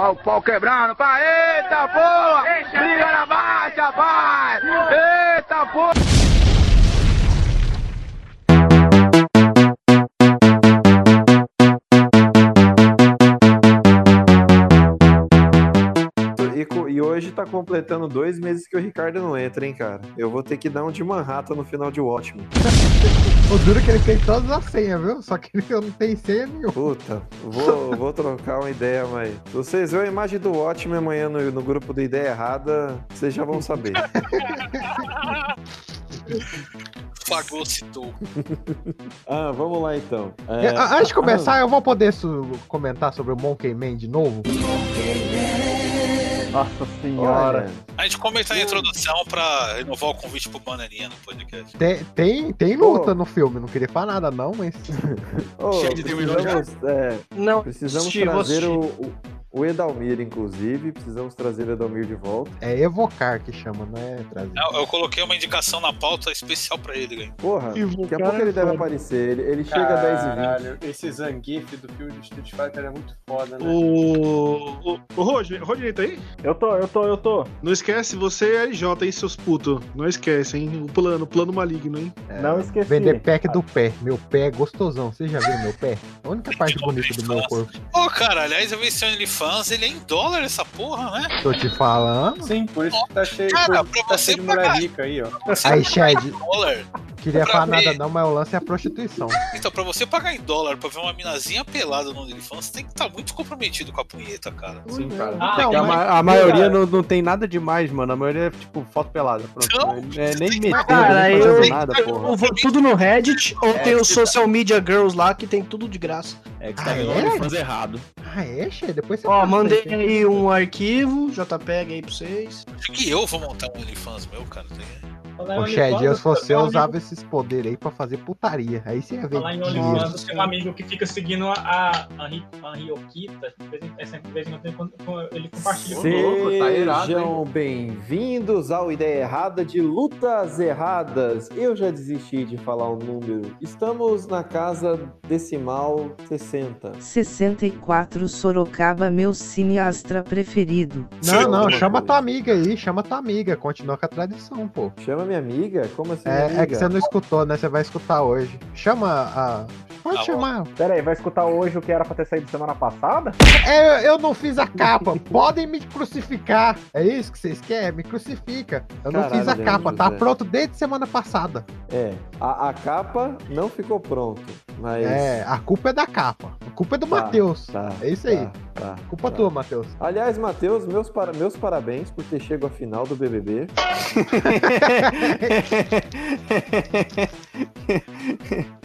Ó o pau quebrando, pai. Eita porra! Briga na baixa, pai! Eita porra! E, hoje tá completando dois meses que o Ricardo não entra, hein, cara. Eu vou ter que dar um de Manhattan no final de Watchmen. O duro é que ele tem todas as senhas, viu? Só que ele não tem senha nenhuma. Puta, vou, vou trocar uma ideia, mas. Vocês verem a imagem do Watchmen amanhã no, no grupo do Ideia Errada, vocês já vão saber. Fagocitou. ah, vamos lá então. É, Antes de começar, eu vou poder comentar sobre o Monkey Man de novo? Nossa senhora. Olha, A gente comenta a introdução pra renovar o convite pro Bananinha no podcast. Tem, tem, tem luta no filme, não queria falar nada não, mas... ô, Cheio de precisamos, é, Não, precisamos trazer o, o, o Edalmir, inclusive. Precisamos trazer o Edalmir de volta. É evocar que chama, não é trazer. Eu, eu coloquei uma indicação na pauta especial pra ele, velho. Porra, daqui a Evocar pouco é ele deve foda. aparecer. Ele, ele chega a 10 e 20. Caralho, esse Zangief do filme do Street Fighter é muito foda, né? O. O, o Roger, Roger, tá aí? Eu tô, eu tô, eu tô. Não esquece, você é RJ, hein, seus putos. Não esquece, hein? O plano, o plano maligno, hein? Não esqueci. Vender pack do pé. Meu pé é gostosão. Vocês já viram meu pé? A única parte bonita do meu corpo. Ô, cara, aliás, eu vi esse OnlyFans, ele é em dólar essa porra, né? Tô te falando. Sim, por isso que tá cheio, Cara, por pra tá cheio você de mulher pagar- rica aí, ó. Aí, Chad. dólar. Queria Pra falar ver. nada não, mas o lance é a prostituição. Então, pra você pagar em dólar pra ver uma minazinha pelada no OnlyFans, você tem que estar muito comprometido com a punheta, cara. Sim, cara. Então, Porque a, mas- ma- a maioria não, não tem nada demais, mano. A maioria é tipo foto pelada. Pronto. Não, é, nem metendo, Cara, nem eu- fazendo nada, porra. Eu vou tudo no Reddit ou tem os social media girls lá que tem tudo de graça. É que você Ah, tá vendo é? o OnlyFans errado. Ah, é, Che? Depois você Ó, mandei aí. aí um arquivo, JPEG aí pra vocês. Acho que eu vou montar um OnlyFans meu, cara. Tem- Ô, Chad, eu se você usava esses poderes aí pra fazer putaria. Aí você ia ver Falar em. OnlyFans, tem um amigo que fica seguindo a, a, a, Ri- a Ryokita. de vez em- quando ele- compartilha tá Sejam bem-vindos ao Ideia Errada de Lutas Erradas. Eu já desisti de falar o número. Estamos na casa decimal 60. 64 Sorocaba, meu cineastra preferido. Não, não, chama tua amiga aí, chama tua amiga. Continua com a tradição, pô. Chama minha amiga? Como assim? É, é que você não escutou, né? Você vai escutar hoje. Chama a. Pode Ah, chamar. Pera aí, vai escutar hoje o que era pra ter saído semana passada? É, eu, eu não fiz a capa. Podem me crucificar. É isso que vocês querem? Me crucifica. Eu não Caralho, fiz a capa. Tá pronto desde semana passada. É, a, a capa não ficou pronto, mas... É, a culpa é da capa. A culpa é do Tá, Matheus. Tá, É isso aí. Tá, tá, Culpa tá. tua, Matheus. Aliás, Matheus, meus, para... meus parabéns por ter chegado à final do BBB.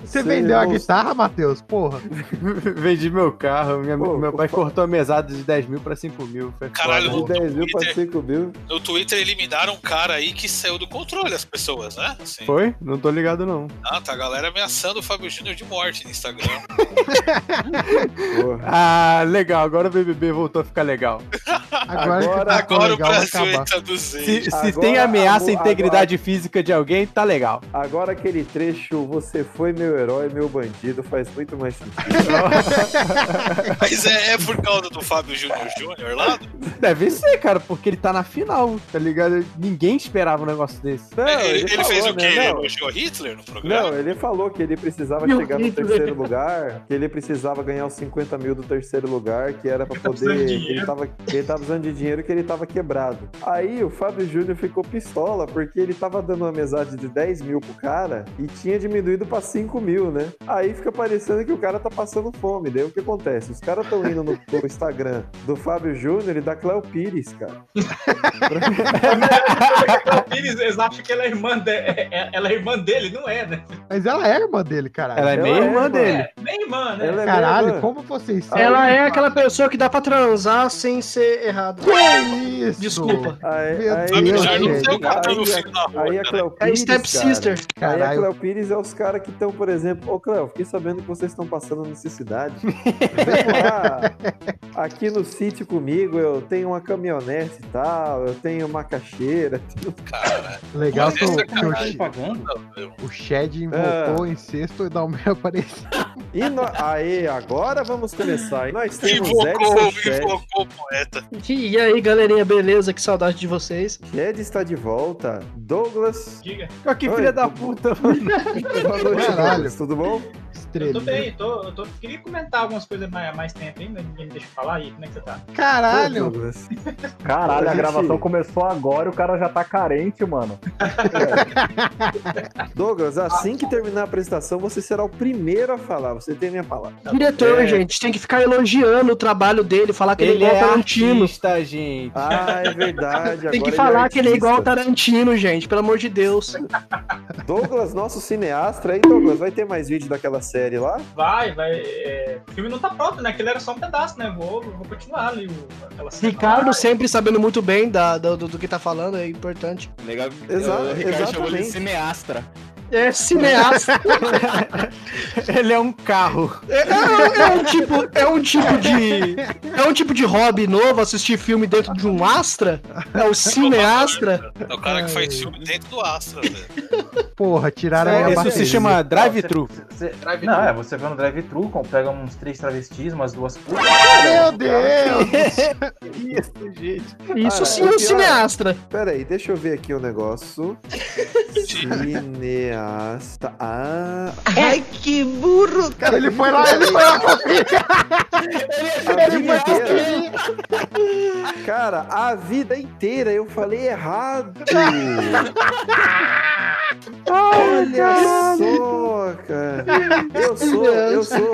Você vendeu a não- guitarra, Matheus? Porra. Vendi meu carro. minha- Pô, meu pai cortou a mesada de 10 mil pra 5 mil. Foi Caralho, foda. De no 10 mil para Twitter. 5 mil. No Twitter eliminaram um cara aí que saiu do controle as pessoas, né? Assim, Foi? Não tô ligado, não. Ah, tá a galera ameaçando o Fábio Júnior de morte no Instagram. Porra. Ah, legal. Agora o BBB voltou a ficar legal. Agora, Agora- tá Agora o legal, vai Brasil acabar. entra do Z. Se, se Agora, tem ameaça à agora- integridade física de alguém, tá legal. Agora aquele trecho, você foi meu herói, meu bandido, faz muito mais sentido. Mas é, é por causa do Fábio Júnior Júnior lá? Deve ser, cara, porque ele tá na final, tá ligado? Ninguém esperava um negócio desse. Não, ele ele falou, fez o quê? né? Ele Não, elogiou Hitler no programa? Não, ele falou que ele precisava Meu chegar no Hitler. terceiro lugar, que ele precisava ganhar os 50 mil do terceiro lugar, que era pra tá precisando poder. de que ele, tava, ele tava usando de dinheiro que ele tava quebrado. Aí o Fábio Júnior ficou pistola, porque ele tava dando uma mesada de 10 mil pro cara e tinha diminuído pra 5 mil, né? Aí fica parecendo que o cara tá passando fome. Daí o que acontece? Os caras tão indo no, no Instagram do Fábio Júnior e da Cléo Pires, cara. O Pires, eles acham que ela é irmã, de- é- é- ela é irmã dele, não é, né? Mas ela é irmã dele, caralho. Ela é meio é, irmã mano. dele. É, nem irmã, né? Ela é Caralho, irmã. como vocês sabem? Ela é aquela pessoa que dá pra transar sem ser errado. Que isso? Desculpa. Aí, aí, Deus, Aí, na rua, aí a. Cléo É Pires, Step Sister. Aí a Caralho. Cléo Pires é os caras que estão, por exemplo, ô Cléo, fiquei sabendo que vocês estão passando necessidade. Vem lá, aqui no sítio comigo eu tenho uma caminhonete e tal, eu tenho uma caixeira. Cara, Legal que, o- que o, Shed invocou em sexto e dá o meu apareceu. E no... Aê, agora vamos começar. Nós temos Invocou, invocou o poeta. E aí, galerinha, beleza? Que saudade de vocês. Shed está de volta. Douglas. Diga. Que filha da puta, mano. Boa noite, Caralho. Douglas. Tudo bom? Eu tô bem, eu tô, eu tô. Queria comentar algumas coisas mais, mais tempo ainda, ninguém me deixa falar aí. Como é que você tá? Caralho. Douglas. Caralho, a gravação começou agora e o cara já tá carente, mano. Douglas, assim que terminar a apresentação, você será o primeiro a falar. Você tem a minha palavra. Diretor, É. gente, tem que ficar elogiando o trabalho dele, falar que ele, Ele é é igual ao Tarantino. artista, gente. Ah, é verdade. Tem que agora falar é que ele é igual. Tarantino, gente, pelo amor de Deus. Douglas, nosso cineasta aí, Douglas, vai ter mais vídeo daquela série lá? Vai, vai. é, O filme não tá pronto, né? Aquele era só um pedaço, né? Vou, vou continuar ali o, aquela cena. Ricardo lá. sempre sabendo muito bem da, do, do- do que tá falando, é importante. Legal. Exa- o Ricardo chamou ele de exatamente. cineastra. É cineasta. Ele é um carro. É, é- é um tipo, é um tipo de. É um tipo de hobby novo assistir filme dentro de um Astra? É o cineastra? É o cara que faz filme dentro do Astra, velho. Porra, tiraram a minha Isso se chama drive-thru. Não, é, você vai no drive-thru, pega uns três travestis, umas duas putas. Meu Deus! Isso, gente. Isso sim o é um cineastra. Pera aí, deixa eu ver aqui o negócio. Cineasta. Ah, Ai, que burro! Cara, ele foi lá, ele foi lá inteira. Cara, a vida inteira eu falei errado. Olha só, cara. Eu sou, eu sou.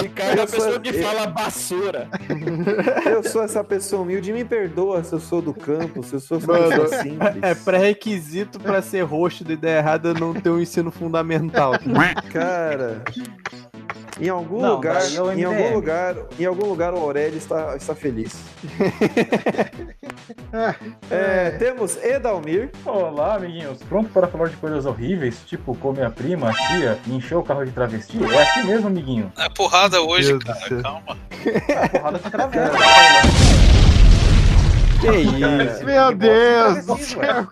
Ricardo é a pessoa que eu- fala basura. Eu sou essa pessoa humilde. Me perdoa se eu sou do campo, se eu sou Mano, simples. É pré-requisito pra ser rosto de ideia errada não ter um ensino fundamental. Cara, em algum Não, lugar, é o em algum lugar, em algum lugar o Aurélio está, está feliz. É, temos Edalmir. Olá, amiguinhos. Pronto para falar de coisas horríveis, tipo comer a prima, a tia e encher o carro de travesti? É aqui mesmo, amiguinho. É porrada hoje, Deus cara. Calma. A porrada com travesti. Que isso? Meu Deus do Travesti, ué. céu.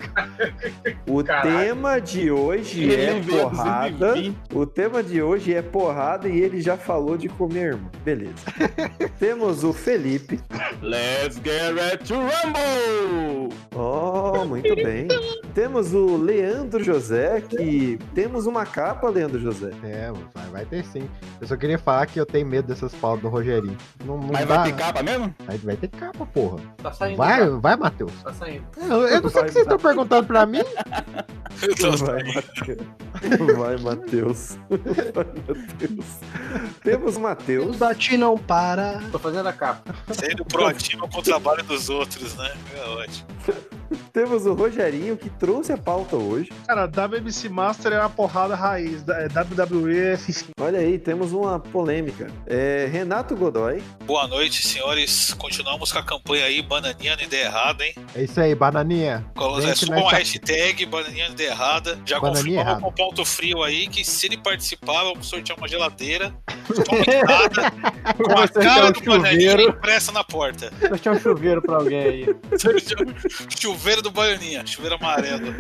O Caralho. tema de hoje Ele é porrada. 220. O tema de hoje é porrada e ele já falou de comer, irmão. Beleza. temos o Felipe. Let's get ready to rumble! Oh, muito bem. Temos o Leandro José, que temos uma capa, Leandro José. É, vai, vai ter sim. Eu só queria falar que eu tenho medo dessas pautas do Rogerinho. Não, não Mas dá. vai ter capa mesmo? Vai, vai ter capa, porra. Tá saindo. Vai, vai, Matheus. Tá saindo. Eu, eu não sei o que vocês estão perguntando pra mim. Vai, Matheus. Vai, Matheus. Vai, Matheus. Temos o Matheus. O Dati não para. Tô fazendo a capa. Sendo proativo com o trabalho dos outros, né? É ótimo. Temos o Rogerinho, que trouxe a pauta hoje. Cara, WMC Master é uma porrada raiz. é WWE é. Olha aí, temos uma polêmica. É, Renato Godoy. Boa noite, senhores. Continuamos com a campanha aí, bananinha na ideia errada, hein? É isso aí, bananinha. Coloca é só uma tá- hashtag, bananinha na ideia errada. Já Bananinha confirmamos com ponto frio aí que se ele participar, vamos sortear uma geladeira com a cara do um bananinha chuveiro? impressa na porta. Tinha um chuveiro pra alguém aí. Chuveiro do bananinha, chuveiro amarelo.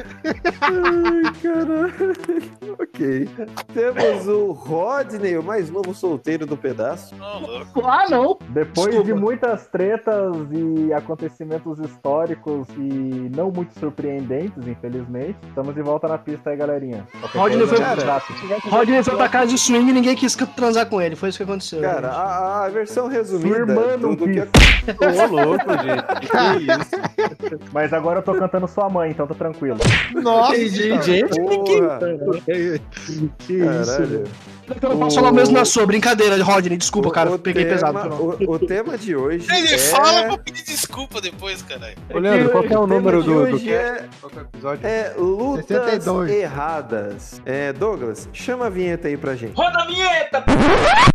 Ai, caralho. ok. Temos o Rodney, o mais novo solteiro do pedaço. Ah, não. Depois Desculpa. de muitas tretas e acontecimentos históricos e não muito surpreendentes, infelizmente, estamos de volta na pista aí, galerinha. Qualquer Rodney foi-. Rodney foi pra casa de swing e ninguém quis transar com ele. Foi isso que aconteceu. Cara, a, a versão resumida Sua irmã não do, do que quis. Ô, louco, gente. Que isso? Mas agora eu tô cantando sua mãe, então tá tranquilo. Nossa, Entendi, gente. Porra, que isso. Eu não posso falar o mesmo na sua. Brincadeira, Rodney. Desculpa, O- cara. o peguei tema- pesado. O, o tema de hoje Ele é... fala pra pedir desculpa depois, caralho. Ô, Leandro, qual que é o número do, do é, Qual que é episódio? é lutas 62. erradas. É, Douglas, chama a vinheta aí pra gente. Roda a vinheta!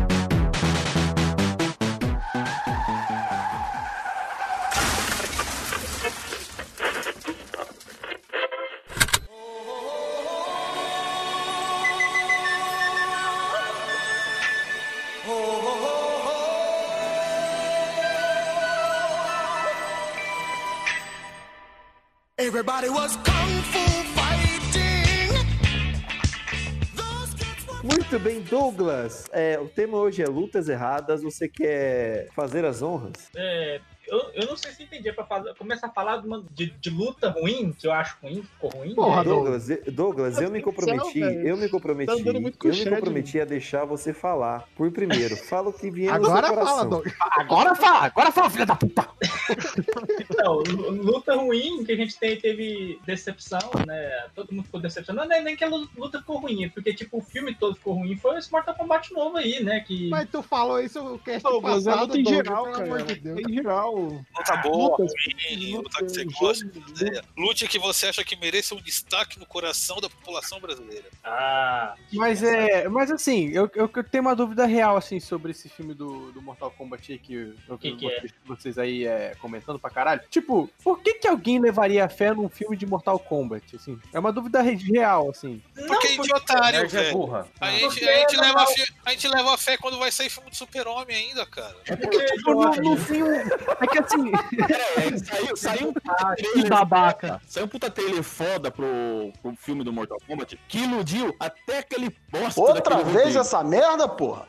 O tema hoje é lutas erradas. Você quer fazer as honras? É, eu, eu não sei se entendi. É pra fazer- começar a falar de, uma- de- de luta ruim, que eu acho ruim, ficou ruim. Porra, né? Douglas, eu- Douglas, eu me comprometi, velho. eu me comprometi, Tá eu me comprometi a deixar você falar por primeiro. Fala o que vier no Agora seu fala, coração. Douglas. Agora fala, agora fala, filha da puta. Então, lu- luta ruim que a gente tem, teve decepção, né? Todo mundo ficou decepcionado. Não é nem que a lu- luta ficou ruim, é porque tipo, o filme todo ficou ruim. Foi esse Mortal Kombat novo aí, né? Que... Mas tu falou isso o cast Douglas, é passado, luta em Douglas, geral, pelo cara. amor de Deus. Em geral. Luta boa, Lutas- ruim, luta que você gosta. é, Lute que você acha que mereça um destaque no coração da população brasileira. Ah. Mas é. Mas assim, eu, eu, eu tenho uma dúvida real, assim, sobre esse filme do, do Mortal Kombat aí que eu vi que é? vocês, vocês aí é, comentando pra caralho. Tipo, por que, que alguém levaria fé num filme de Mortal Kombat? Assim? É uma dúvida re- real, assim. Porque é idiotário, é velho. burra. A gente, Porque a, gente não- leva a, gente leva a fé quando vai sair filme de super-homem ainda, cara. É porque, tipo, no, no fim. É que assim. É, saiu, saiu um puta Que trailer babaca. Saiu um puta trailer foda pro, pro filme do Mortal Kombat que iludiu até aquele bosta Outra vez roteiro. essa merda, porra?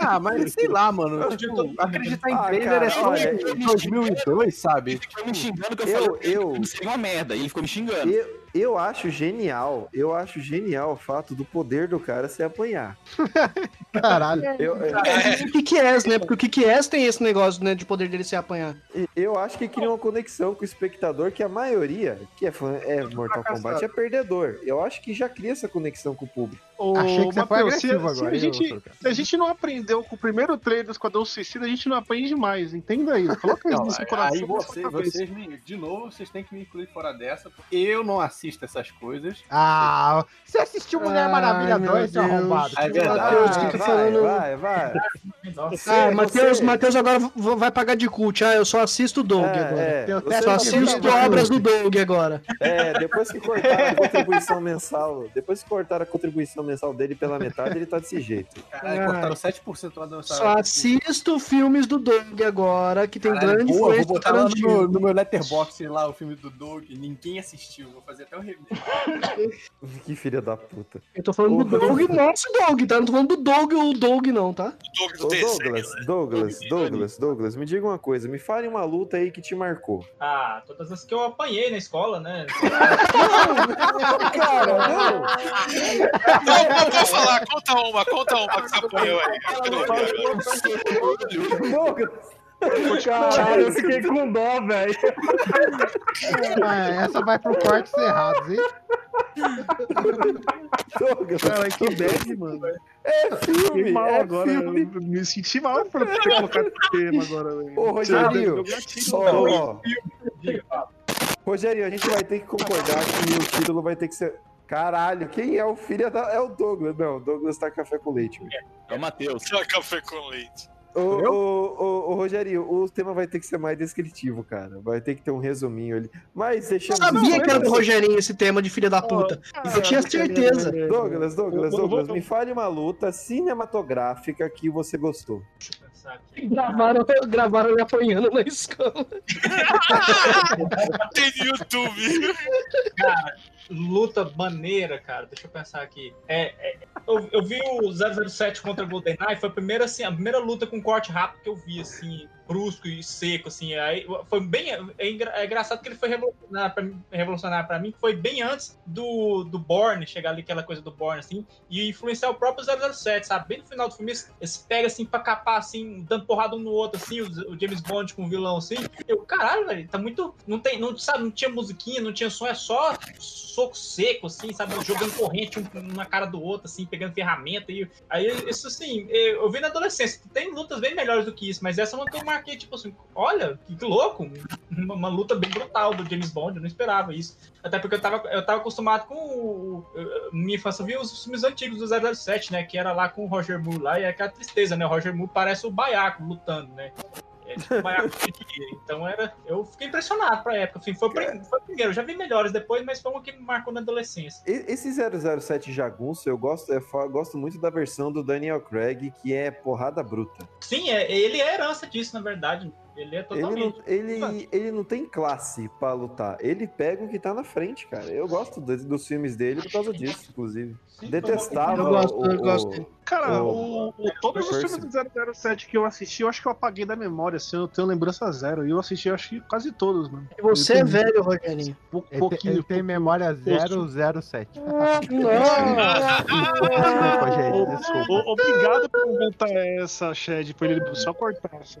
Ah, mas sei lá, mano. Tipo, acreditar em Ah, trailer cara, é só de 2002, sabe? Ele ficou me xingando que eu, Eu- falei eu- seria uma merda. E ele ficou me xingando. Eu, eu acho genial, eu acho genial o fato do poder do cara se apanhar. Caralho. Eu, eu, É, o que que é, né? Porque o que que é tem esse negócio, né, de poder dele se apanhar. eu acho que cria uma conexão com o espectador que a maioria que é fã é Mortal Kombat é perdedor. Eu acho que já cria essa conexão com o público. Ô, Achei que você foi Matheus, se- agressivo se, agora, a hein, gente, se a gente não aprendeu com o primeiro trailer do Esquadrão Suicida, a gente não aprende mais. Entenda isso. Coloca isso no seu coração. aí você, vocês me, de novo, vocês têm que me incluir fora dessa, porque eu não assisto essas coisas. Ah, você assistiu Mulher Maravilha meu 2, seu arrombado? É verdade. Fica vai, falando- vai, vai. Nossa. Ah, Matheus, você- Matheus agora vai pagar de cult. Ah, eu só assisto o Doug É, agora. é, Só assisto obras do Doug agora. É, depois que cortaram a contribuição mensal, depois que cortaram a contribuição mensal dele pela metade, ele tá desse jeito. Caralho, Ah. cortaram 7% lá do Só assisto filmes do Doug agora, que tem Caralho, grande boa, vou do botar lá no no meu letterbox lá o filme do Doug, ninguém assistiu, vou fazer até o review. Que filha da puta. Eu tô falando do Ô, Doug, nosso Doug, tá? Não tô falando do Doug ou o Doug, não, tá? O Doug do Ô, Douglas, né? Douglas, Douglas, Douglas, me diga uma coisa, me fale uma luta aí que te marcou. Ah, todas as que eu apanhei na escola, né? Cara, não! Não, não, pode falar, conta uma, conta uma que você apanhou aí. Douglas! Caralho, eu fiquei com dó, velho. Ah, essa vai pro corte errados, hein? Cara, que bad, mano. É filme! Fiquei mal é agora. filme. Me senti mal por ter colocado esse tema agora, velho. Ô, gatilho, ó. Rogerinho, a gente vai ter que concordar que o título vai ter que ser. Caralho, quem é o filho da. É o Douglas. Não, o Douglas tá café com leite. velho. É o Matheus. Só café com leite. Ô, ô, ô, ô, Rogerinho, o tema vai ter que ser mais descritivo, cara. Vai ter que ter um resuminho ali. Mas Eu deixamos. sabia que era do Rogerinho esse tema de filha da puta. Eu tinha certeza. Douglas, Douglas, Douglas, me fale uma luta cinematográfica que você gostou. Deixa eu pensar aqui. Gravaram, gravaram ele apanhando na escola. Tem no YouTube. Cara, luta maneira, cara. Deixa eu pensar aqui. É, é, eu, eu vi o 007 contra GoldenEye, foi a primeira, assim, a primeira luta com corte rápido que eu vi, assim, brusco e seco, assim. Aí foi bem. É, é engraçado que ele foi revolucionário pra, mim- que foi bem antes do, do Borne, chegar ali aquela coisa do Borne, assim, e influenciar o próprio 007, sabe? Bem no final do filme, eles, eles pegam, assim, pra capar, assim, dando porrada um no outro, assim, o, o James Bond com o vilão, assim. Eu, caralho, velho, tá muito. Não tem, não, sabe, não tinha musiquinha, não tinha som, é só soco seco, assim, sabe? Jogando corrente um na cara do outro, assim, pegando ferramenta. E, aí, isso assim, eu eu vi na adolescência. Tem lutas bem melhores do que isso, mas essa é uma que eu marquei, tipo assim, olha, que, que louco! Uma, uma luta bem brutal do James Bond, eu não esperava isso. Até porque eu tava, eu tava acostumado com. O, minha infância os filmes antigos do 007, né? Que era lá com o Roger Moore lá, e é aquela tristeza, né? O Roger Moore parece o baiaco lutando, né? É tipo. Então era. Eu fiquei impressionado pra época. Assim, foi, o foi o primeiro. Eu já vi melhores depois, mas foi uma que me marcou na adolescência. Esse 007 jagunço, eu gosto, eu fa- gosto muito da versão do Daniel Craig, que é porrada bruta. Sim, é, ele é herança disso, na verdade. Ele é Ele totalmente. não, ele, ele não tem classe pra lutar. Ele pega o que tá na frente, cara. Eu gosto do- dos filmes dele por causa disso, inclusive. Detestava Eu gosto, o, eu gosto o- dele. Cara, o- o, o- todos os filmes do 007 que eu assisti, eu acho que eu apaguei da memória, assim, eu tenho lembrança zero. E eu assisti, eu acho que quase todos, mano. E você é velho, Rogerinho. pou- Ele, tem- pouquinho. ele tem memória 007. Desculpa, gente, desculpa. Obrigado por inventar essa, Shed, pra ele só cortar. assim.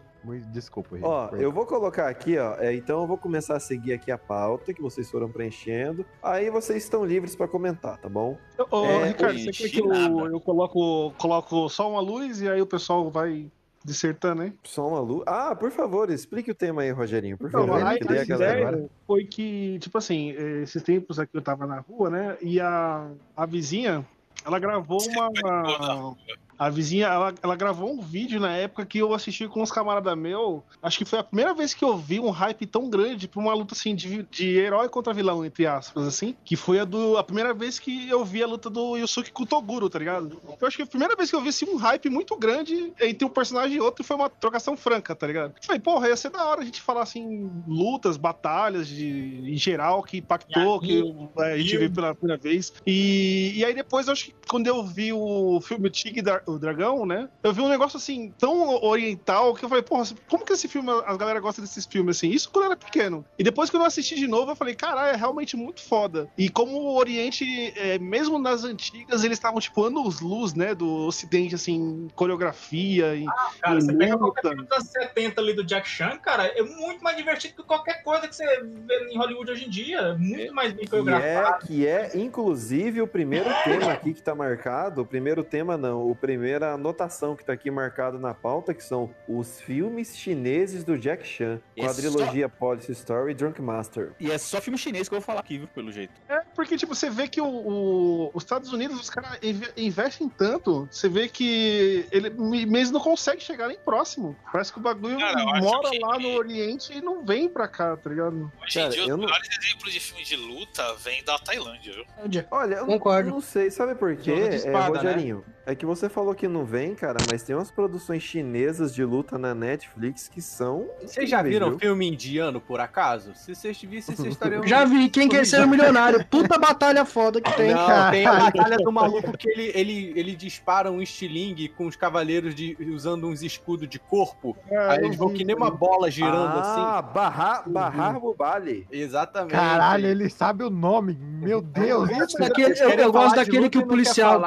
Desculpa, gente. Ó, Foi- eu vou colocar aqui, ó. é, então eu vou começar a seguir aqui a pauta que vocês foram preenchendo. Aí vocês estão livres pra comentar, tá bom? Ô, É, Ricardo, você quer que eu, eu coloco, coloco só uma luz e aí o pessoal vai dissertando, hein? Só uma luz. Ah, por favor, explique o tema aí, Rogerinho, por Então, favor. a, a a galera ideia agora. foi que, tipo assim, esses tempos aqui eu tava na rua, né? E a, a vizinha, ela gravou uma. A vizinha, ela, ela gravou um vídeo na época que eu assisti com uns camaradas meus. Acho que foi a primeira vez que eu vi um hype tão grande pra uma luta assim de, de herói contra vilão, entre aspas, assim. Que foi a, do, a primeira vez que eu vi a luta do Yusuke com o Toguro, tá ligado? Eu acho que a primeira vez que eu vi assim, um hype muito grande entre um personagem e outro foi uma trocação franca, tá ligado? Eu falei, porra, ia ser da hora a gente falar assim, lutas, batalhas de, em geral que impactou, que é, a gente viu pela primeira vez. E, e aí depois, eu acho que quando eu vi o filme Dra- o Dragão, né? Eu vi um negócio assim, tão oriental, que eu falei, porra, como que esse filme, a galera gosta desses filmes assim? Isso quando eu era pequeno. E depois que eu assisti de novo, eu falei, caralho, é realmente muito foda. E como o Oriente, é, mesmo nas antigas, eles estavam tipo anos luz, né? Do Ocidente, assim, coreografia e. Cara, você e pega qualquer filme dos anos 70 ali do Jack Chan, cara, é muito mais divertido que qualquer coisa que você vê em Hollywood hoje em dia. É Muito mais bem Que é, coreografado. que é, inclusive, o primeiro tema aqui que tá marcado. O primeiro tema não, o primeira anotação que tá aqui marcado na pauta, que são os filmes chineses do Jack Chan. E é Quadrilogia Policy Story e Drunk Master. E é só filme chinês que eu vou falar aqui, viu, pelo jeito. É, porque, tipo, você vê que o, o- os Estados Unidos, os caras inve- investem tanto, você vê que ele me- mesmo não consegue chegar nem próximo. Parece que o bagulho Cara, mora que- lá no Oriente e não vem pra cá, tá ligado? Hoje em dia, os melhores exemplos de filme de luta vêm da Tailândia, viu? Olha, eu Concordo. não sei, sabe por quê, é, né? Rogerinho? É que você falou que não vem, cara, mas tem umas produções chinesas de luta na Netflix que são. Vocês já viram viu? filme indiano, por acaso? Se vocês vissem, vocês estariam... Já vi, quem quer ser um milionário? Puta batalha foda que tem, Não, cara. tem a batalha do maluco que ele, ele, ele dispara um estilingue com os cavaleiros de, usando uns escudos de corpo. aí eles vão que nem uma bola girando ah, assim. Barrar, barrar Bubali. Exatamente. Caralho, ele sabe o nome. Meu Deus. Esse daquele- eu, eu gosto daquele que o policial.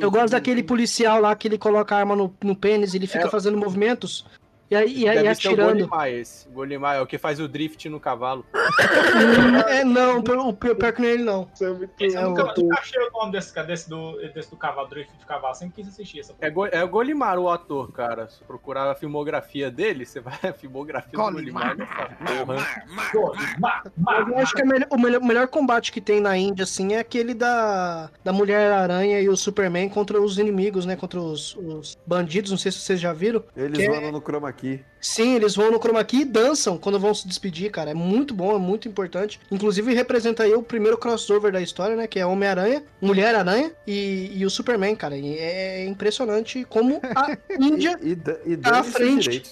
Eu gosto daquele policial lá que ele coloca a arma no, no pênis e ele fica É. fazendo movimentos. E aí, e aí Deve ser o atirando. Golimar esse. Golimar é o que faz o drift no cavalo. É, não, o pior pior que não é ele não. Esse É eu nunca, nunca achei o nome desse, desse, do, desse do cavalo, drift de cavalo. Sempre quis assistir essa É, Go- é o Golimar o ator, cara. Se procurar a filmografia dele, você vai a filmografia do Golimar. não fala, porra. Eu acho que é melhor- o melhor, o melhor combate que tem na Índia, assim, é aquele da, da Mulher-Aranha e o Superman contra os inimigos, né? Contra os, os bandidos, não sei se vocês já viram. Eles Que é- vão no chroma key. Sim, eles vão no chroma key e dançam quando vão se despedir, cara. É muito bom, é muito importante. Inclusive representa aí o primeiro crossover da história, né? Que é Homem-Aranha, Mulher-Aranha e, e o Superman, cara. E é impressionante como a Índia E, da- e tá à frente.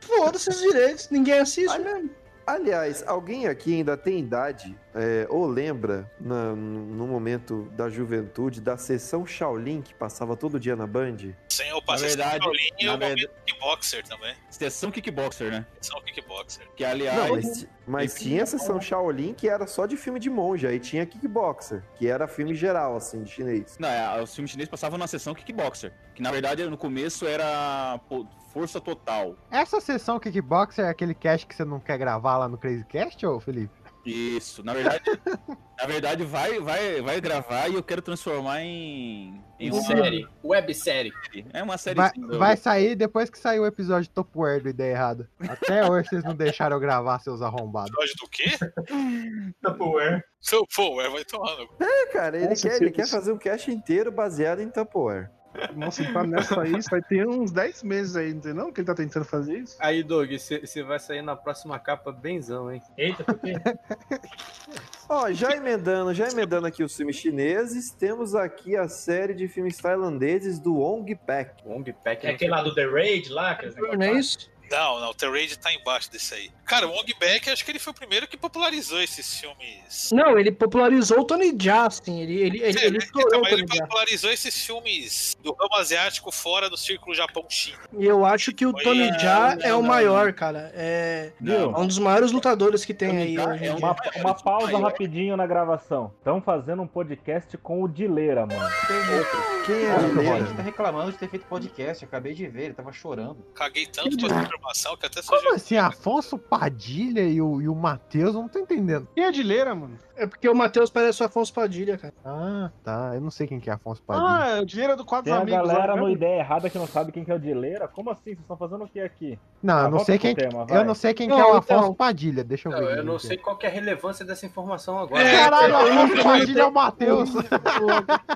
Foda-se os direitos, ninguém assiste mesmo. Aliás, alguém aqui ainda tem idade é, ou lembra na- no momento da juventude da sessão Shaolin que passava todo dia na Band? Sem eu passei Na verdade- Shaolin e na o verdade- momento kickboxer também. Sessão Kickboxer, né? São kickboxer. Que aliás. Não, mas, mas tinha a sessão Shaolin que era só de filme de monge, aí tinha Kickboxer, que era filme geral, assim, de chinês. Não, é, os filmes chineses passavam na sessão Kickboxer. Que na verdade no começo era pô, força total. Essa sessão Kickboxer é aquele cast que você não quer gravar lá no Crazy Cast, ô Felipe? Isso, na verdade, na verdade vai, vai, vai gravar e eu quero transformar em, em uma Série. Websérie. É uma série. Vai, vai sair depois que sair o episódio Topware do Ideia Errada. Até hoje vocês não deixaram eu gravar, seus arrombados. Episódio do quê? Tupperware. Tupperware, vai tomar no cu. É, cara, ele, Nossa, quer, ele que quer fazer um cast inteiro baseado em Tupperware. Nossa, ele tá nessa aí, vai ter uns 10 meses aí, não tem não? Que ele tá tentando fazer isso? Aí, Doug, você vai sair na próxima capa benzão, hein? Eita, por quê? Ó, já emendando, já emendando aqui os filmes chineses, temos aqui a série de filmes tailandeses do Ong Pak. Ong Pak É aquele lá do The Raid lá? aqueles negócios Não é lá? isso? Não, não, o The Raid tá embaixo desse aí. Cara, o Wong Beck, acho que ele foi o primeiro que popularizou esses filmes. Não, ele popularizou o Tony Jaa, assim. Ele, ele, ele, ele estourou Então, o ele popularizou esses filmes do ramo asiático fora do círculo Japão-China. E eu acho que o Foi, Tony é, Jaa não, é o não, maior, cara. É, é um dos maiores lutadores que tem aí hoje é uma, dia. uma pausa rapidinho na gravação. Estão fazendo um podcast com o Dileira, mano. Quem é Dileira? a gente tá reclamando de ter feito podcast. Eu acabei de ver, ele tava chorando. Caguei tanto essa informação que até Como assim, Afonso Padilha e o, e o Matheus? Eu não tô entendendo. Quem é Dileira, mano? É porque o Matheus parece o Afonso Padilha, cara. Ah, tá. Eu não sei quem que é Afonso Padilha. Ah, é o Dileira do Quatro Tem a Amigos. galera né? no Ideia Errada que não sabe quem que é o Dileira. Como assim? Vocês estão fazendo o que aqui? Não, Ah, eu não volta sei quem, tema, eu não sei quem Não, que é o então- Afonso Padilha. Deixa eu ver. Não, eu não é. sei qual que é a relevância dessa informação agora. Caralho, Eu- eu- Afonso Padilha é o Matheus.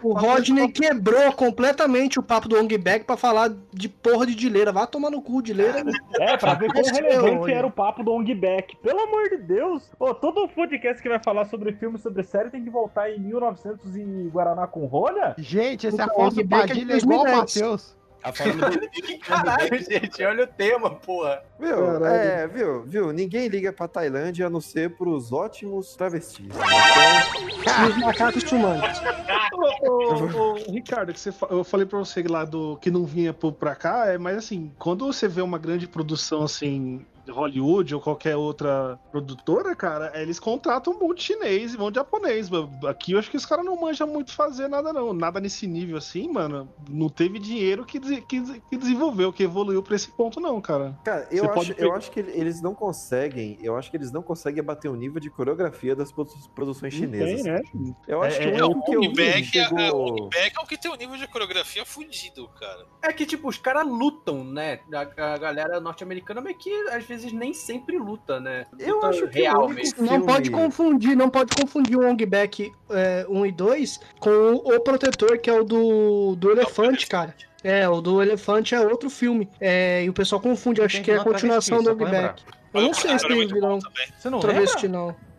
O Rodney quebrou completamente o papo do Ong Bag pra falar de porra de dileira. Vai tomar no cu, dileira. É, pra ver quão é relevante era o papo do Ong Back. Pelo amor de Deus! Ô, todo podcast que vai falar sobre filme, sobre série, tem que voltar em 1900 e Guaraná com rolha? Gente, esse Então, Afonso é Padilha é igual o 2010. Matheus. Tá falando do Caralho, gente, olha o tema, porra. Viu? Caralho. É, viu? Viu? Ninguém liga pra Tailândia a não ser pros ótimos travestis. Então, os macacos. Ô, ô, ô, Ricardo, que você, eu falei pra você lá do que não vinha pra cá, é, mas assim, quando você vê uma grande produção assim, Hollywood ou qualquer outra produtora, cara, eles contratam um monte de chinês e monte de japonês. mano. Aqui eu acho que os caras não manjam muito fazer nada, não. Nada nesse nível assim, mano. Não teve dinheiro que, que, que desenvolveu, que evoluiu pra esse ponto, não, cara. cara, eu Você acho, pode eu acho que eles não conseguem. Eu acho que eles não conseguem bater o nível de coreografia das produ- produções chinesas. tem, né? Eu acho que É, o é, único o que eu vi é, Wong Beck é o que tem um nível de coreografia fudido, cara. É que, tipo, os caras lutam, né? A, a galera norte-americana meio que às vezes nem sempre luta, né? Eu Luta acho que o real mesmo. Não pode confundir, não pode confundir o Ong Back é, 1 e 2 com o Protetor, que é o do, do elefante, cara. É, o do elefante é outro filme. É, e o pessoal confunde, eu acho que é a continuação do pra Back. Eu não o sei se é tem vilão. Você não travesti, lembra? não.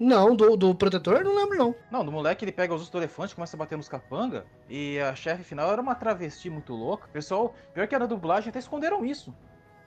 Não, do, do Protetor não lembro, não. Não, do moleque ele pega os ossos do elefante, começa a bater nos capanga. E a chefe final era uma travesti muito louca. O pessoal, pior que era dublagem, até esconderam isso.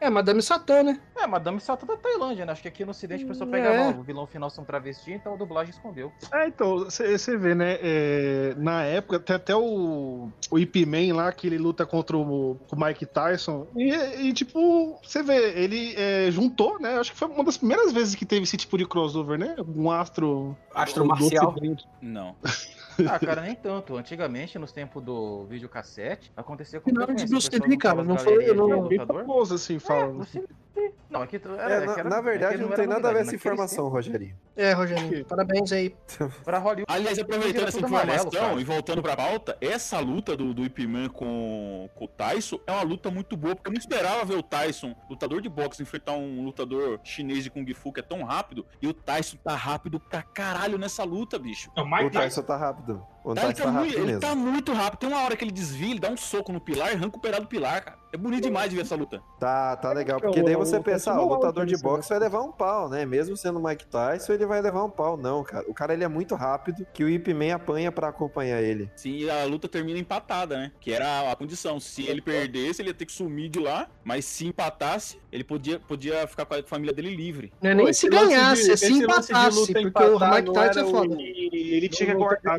É, Madame Satã, né? É, Madame Sata da Tailândia, né? Acho que aqui no ocidente o pessoal pega É. mal. O vilão final são travesti, então a dublagem escondeu. É, então, você vê, né? é, na época, tem até o, o Ip Man lá, que ele luta contra o, o Mike Tyson. E, e, tipo, você vê, ele é, juntou, né? Acho que foi uma das primeiras vezes que teve esse tipo de crossover, né? Um astro. Astro marcial. Não. Ah, cara, nem tanto. Antigamente, nos tempos do videocassete, acontecia com Não, de Lee, cara, não de não- Bem famoso, assim, falando. Bruce Lee. Não, aqui era, É, na, é que era- na é que verdade, não não tem nada a ver essa informação, Rogerinho. É, Rogerinho, parabéns aí. Pra Hollywood. Aliás, aproveitando essa amarelo, informação cara. e voltando pra pauta, essa luta do, do Ip Man com, com o Tyson é uma luta muito boa, porque eu não esperava ver o Tyson, lutador de boxe, enfrentar um lutador chinês de Kung Fu que é tão rápido, e o Tyson tá rápido pra caralho nessa luta, bicho. É o O Mike Tyson. Tyson tá rápido. O Tá, Tyson ele, tá tá rápido muito, ele mesmo. tá muito rápido. Tem uma hora que ele desvia, ele dá um soco no pilar e arranca o pedaço do pilar, cara. É bonito demais de ver essa luta. Tá, tá legal. que é Porque daí você pensa, ah, Tyson o lutador de né? boxe vai levar um pau, né? Mesmo sendo o Mike Tyson, ele vai levar um pau. Não, cara. O cara ele é muito rápido que o Ip Man apanha pra acompanhar ele. Sim, e a luta termina empatada, né? Que era a condição. Se ele perdesse, ele ia ter que sumir de lá. Mas se empatasse, ele podia, podia ficar com a família dele livre. Não é nem Pô, se ganhasse, é se empatasse, luta porque o Mike Tyson é foda. o- ele tinha que aguardar,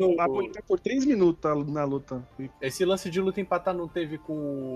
por 3 minutos na luta. Esse lance de luta empatar não teve com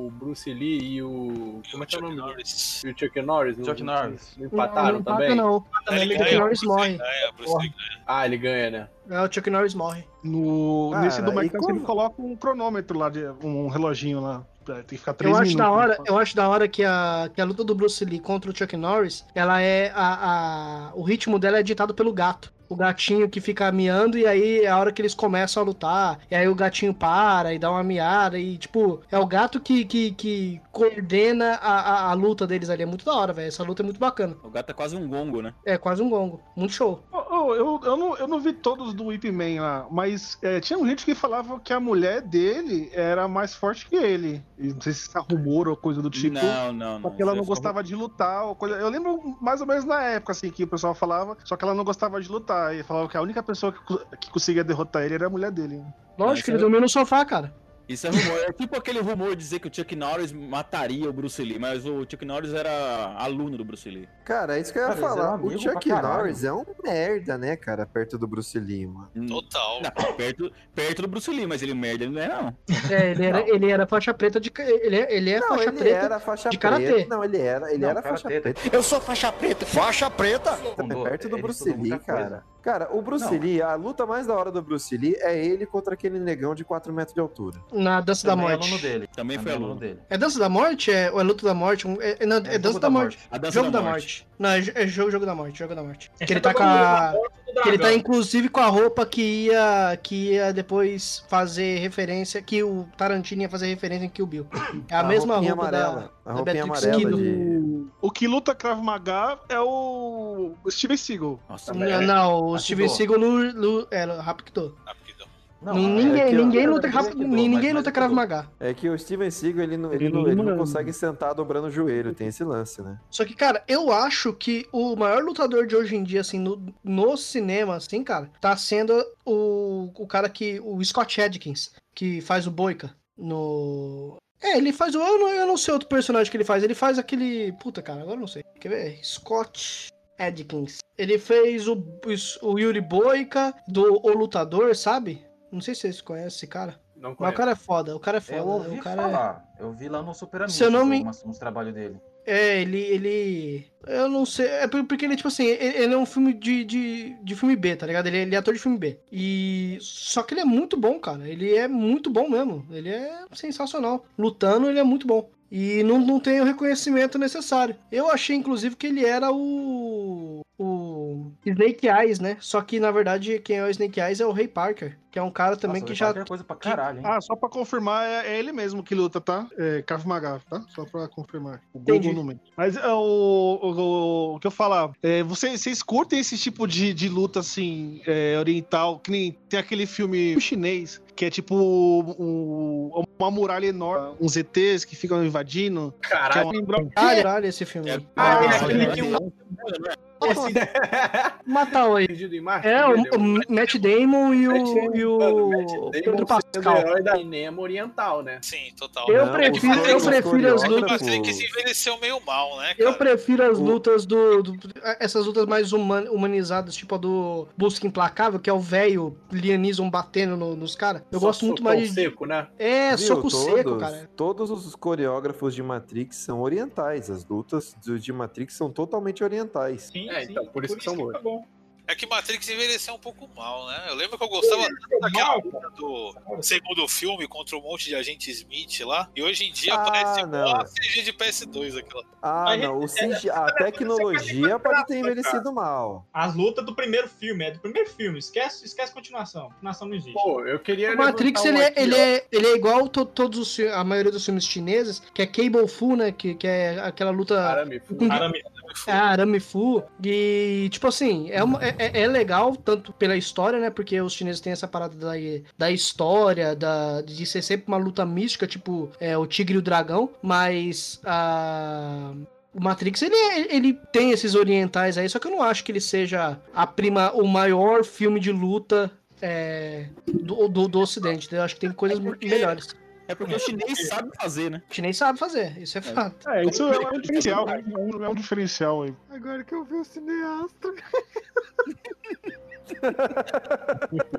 o Bruce Lee e o. Como é que é o nome? Norris. E o Chuck Norris? Não- Chuck Norris. Não empataram não, empata também? não. Ele Ele ganha, Norris morre. Ganha. Ah, ele ganha, né? É, o Chuck Norris morre. No, Cara, nesse do Mike Tyson ele coloca um cronômetro lá, de, um reloginho lá. Tem que ficar 3 Eu minutos. acho da hora, eu acho da hora que a, que a luta do Bruce Lee contra o Chuck Norris, ela é a, a- o ritmo dela é ditado pelo gato. O gatinho que fica miando e aí é a hora que eles começam a lutar, e aí o gatinho para e dá uma miada e tipo, é o gato que, que, que coordena a, a, a luta deles ali. É muito da hora, velho. Essa luta é muito bacana. O gato é quase um gongo, né? É quase um gongo. Muito show. Ô, eu, eu, não, eu não vi todos do Whip Man lá, mas é, tinha gente que falava que a mulher dele era mais forte que ele. E não sei se é rumor ou coisa do tipo. não, não, não. Só que ela Isso não é só- gostava de lutar. Ou coisa... Eu lembro mais ou menos na época, assim, que o pessoal falava, só que ela não gostava de lutar. E falava que a única pessoa que, que conseguia derrotar ele era a mulher dele. Lógico Mas ele eu- dormiu no sofá, cara. Isso é rumor. É tipo aquele rumor de dizer que o Chuck Norris mataria o Bruce Lee, mas o Chuck Norris era aluno do Bruce Lee. Cara, é isso que eu ia Cara, falar. O Chuck. Norris é um merda, né, cara, perto do Bruce Lee, mano. Total. Não, perto, perto do Bruce Lee, mas ele merda ele não é, não. É, ele era, ele era faixa preta de. Ele é, ele é Não, faixa ele preta era faixa de preta. karatê. Não, ele era, ele Não, era faixa karatê. preta. Eu sou faixa preta. Faixa preta? Também perto do Bruce Lee, muita coisa. Cara. O Bruce Não. Lee, a luta mais da hora do Bruce Lee é ele contra aquele negão de 4 metros de altura. Na Dança da Também é Morte. aluno dele. Também foi aluno dele. É Dança da Morte? É, ou é Luta da Morte? É, é, não, é É Dança da da Morte. Morte. A Dança Jogo da da Morte. Morte. Não, é, é jogo, jogo da Morte, Jogo da Morte. É Que ele tá com da a. Do Que ele tá inclusive com a roupa que ia, que ia depois fazer referência, que o Tarantino ia fazer referência em Kill Bill. É a, A mesma roupa amarela. da, A da roupinha Beatrix amarela de- O que luta Krav Maga é o Steven Seagal. Nossa, Não, não, o. Steven Seagal no, no, é, no Rapidô. Não, é ninguém, que ninguém eu luta, rap- que dou, ninguém mas- luta mas Krav. Maga. É que o Steven Seagal, ele não, ele Ele não, ele não- consegue sentar dobrando o joelho, tem esse lance, né? Só que, cara, eu acho que o maior lutador de hoje em dia, assim, no, no cinema, assim, cara, tá sendo o, o cara que. O Scott Adkins, que faz o Boica no. É, ele faz o. Eu não, eu não sei outro personagem que ele faz. Ele faz aquele. Puta, cara, agora eu não sei. Quer ver? Scott Adkins. Ele fez o, o Yuri Boica do O Lutador, sabe? Não sei se vocês conhecem esse cara. Não Mas o conheço. cara é foda, o cara é foda. Eu ouvi o cara é... falar. Eu vi lá no Super Amigos Se eu não me- uns trabalhos dele. É, ele, ele. Eu não sei. É por- porque ele, tipo assim, ele, é um filme de, de, de filme B, tá ligado? Ele, ele é ator de filme B. E. Só que ele é muito bom, cara. Ele é muito bom mesmo. Ele é sensacional. Lutando, ele é muito bom. E não, não tem o reconhecimento necessário. Eu achei, inclusive, que ele era o. O. Snake Eyes, né? Só que, na verdade, quem é o Snake Eyes é o Ray Parker. Que é um cara também Nossa, que o já. É coisa pra caralho, hein? Ah, só pra confirmar, é, é ele mesmo que luta, tá? É Krav Maga, tá? Só pra confirmar. O Entendi. Google mente. Mas é, o, o, o que eu falar, é, vocês, vocês curtem esse tipo de, de luta, assim, é, oriental, que nem tem aquele filme chinês, que é tipo um- uma muralha enorme, uns ETs que ficam invadindo. Caralho. Que é uma- Caralho, esse filme. aí. Ah, é Ah, aquele é, que é. Um. Matar o Perdido em Marte? É, o, o Matt Damon e o, e o Pedro Pascal. herói da cinema oriental, né? Sim, total. Eu Não, prefiro, eu prefiro as O lutas. Matrix envelheceu meio mal, né, cara? Eu prefiro as lutas do, do- Essas lutas mais human- humanizadas, tipo a do Busca Implacável, que é o velho Liam Neeson batendo no- nos caras. Eu Só gosto muito mais de. seco, né? É, Viu? soco todos, seco, cara. Todos os coreógrafos de Matrix são orientais. As lutas de Matrix são totalmente orientais. Sim, É, sim. então, por isso que são bons. fica bom. É que Matrix envelheceu um pouco mal, né? Eu lembro que eu gostava tanto daquela mal, luta do segundo filme contra um monte de agente Smith lá. E hoje em dia Ah, parece não. uma CG de PS2 aquela. Ah, Mas não. O é- CGI a tecnologia pode ter envelhecido mal. As lutas do primeiro filme, é do primeiro filme. Esquece, esquece continuação. Continuação não existe. Pô, eu queria. O Matrix, levantar ele, um é, aqui, ele, é, ele é igual to, todos os, a maioria dos filmes chineses, que é Cable Fu, né? Que, que é aquela luta. Arame fu. com- Arame- É, Arame Fu. E, tipo assim, é, uma, é, é- é legal, tanto pela história, né? Porque os chineses têm essa parada da, da história, da, de ser sempre uma luta mística, tipo é, o Tigre e o Dragão, mas a. O Matrix, ele, é- ele tem esses orientais aí, só que eu não acho que ele seja a prima, o maior filme de luta é, do, do, do Ocidente. Eu acho que tem coisas melhores. É porque o chinês sabe fazer, né? O chinês sabe fazer, isso é fato. É, isso é um diferencial. É um, é um diferencial aí. Agora que eu vi o cineasta.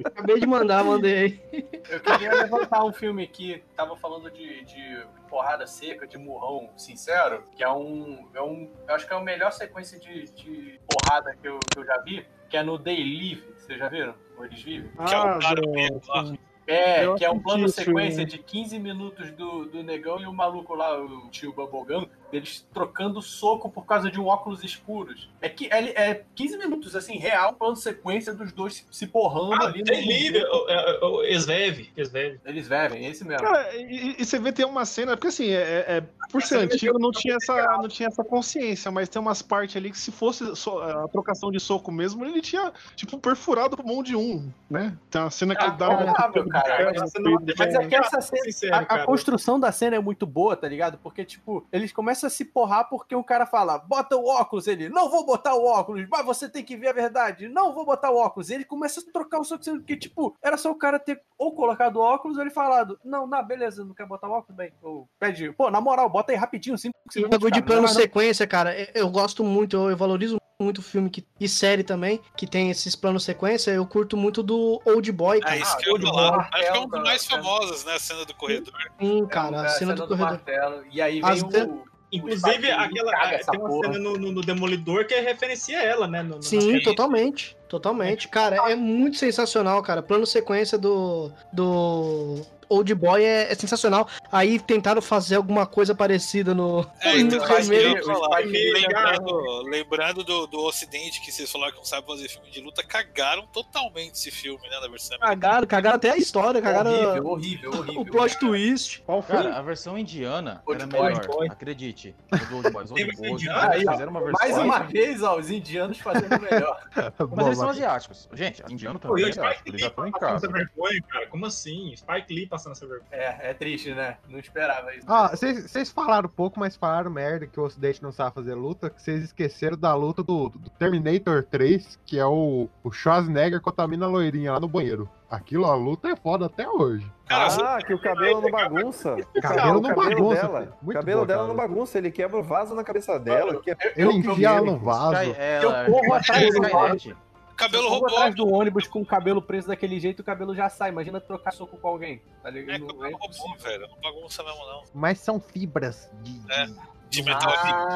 Acabei de mandar, mandei aí. Eu queria levantar um filme aqui, tava falando de, de porrada seca, de murrão sincero, que é um. É um eu acho que é a melhor sequência de, de porrada que eu, que eu já vi, que é no They Live. Vocês já viram? Ou eles vivem? Que é Ah, o cara do-. É, Eu que é um plano esse sequência filme. de 15 minutos do, do negão e o maluco lá, o tio Bubblegum, eles trocando soco por causa de um óculos escuros. É que é, é 15 minutos, assim, real, plano sequência dos dois se, se porrando Ah, ali. tem livre, o- é, o Esveve. Esveve. Eles vivem, esse mesmo. Cara, e, e você vê tem uma cena, porque assim, é, é- por ser antigo, não tinha, essa, não tinha essa consciência, mas tem umas partes ali que se fosse so- a trocação de soco mesmo, ele tinha, tipo, perfurado o pulmão de um, né? Tem uma cena que Ah, ele dá uma cara. Mas, Mas é que essa cena, Sincero, a, a construção da cena é muito boa, tá ligado? Porque, tipo, eles começam a se porrar porque o cara fala, bota o óculos, ele, não vou botar o óculos, mas você tem que ver a verdade, não vou botar o óculos. E ele começa a trocar o soco, sendo que, tipo, era só o cara ter ou colocado o óculos ou ele falado, não, não, beleza, não quer botar o óculos, bem. Ou pede, pô, na moral, bota aí rapidinho, E o segundos. bagulho de plano não sequência, cara, eu- eu gosto muito, eu, eu valorizo muito filme que, e série também, que tem esses planos sequência. Eu curto muito do Old Boy, cara. É isso que eu Old ia falar. Boy. Acho que é uma das mais famosas, né? A cena do corredor. Sim, cara, É, a cena do corredor. martelo. E aí vem As o. Inclusive, aquela. Tem uma porra. cena no, no- no Demolidor que referencia ela, né? no- no- Sim, totalmente. Totalmente. Cara, é muito sensacional, cara. Plano sequência do. do. Old Boy é, é sensacional. Aí tentaram fazer alguma coisa parecida no. É, no então, ia remake. falar. Lembrando, lembrando do, do Ocidente, que vocês falaram que não sabe fazer filme de luta, cagaram totalmente esse filme, né? Na versão Cagaram, cagaram até a história, cagaram. Horrível, horrível, horrível. O plot twist. Qual Cara, a versão indiana Old era Boy. melhor, acredite. Old Boys, Old Boys, ó, fizeram uma versão. Mais uma vez, ó, os indianos fazendo melhor. Mas eles são asiáticos. Gente, indiano também. Eles em casa. essa vergonha, cara. Como assim? Spike Lee passando essa vergonha. É, é triste, né? Não esperava isso. Ah, vocês falaram pouco, mas falaram merda que o Ocidente não sabe fazer luta, que vocês esqueceram da luta do, do Terminator 3, que é o, o Schwarzenegger contra a loirinha lá no banheiro. Aquilo, a luta é foda até hoje. ah, que o cabelo não bagunça. O cabelo não bagunça, dela. O cabelo dela cara. não bagunça, ele quebra o vaso na cabeça dela. que é Ele enfia ela no vaso. Sky- Eu corro atrás do. Cabelo corro robô. atrás do ônibus com o cabelo preso daquele jeito, o cabelo já sai. Imagina trocar soco com alguém. Tá ligado? É, Não cabelo robô, velho. Não bagunça mesmo, não. Mas são fibras de. É, de metal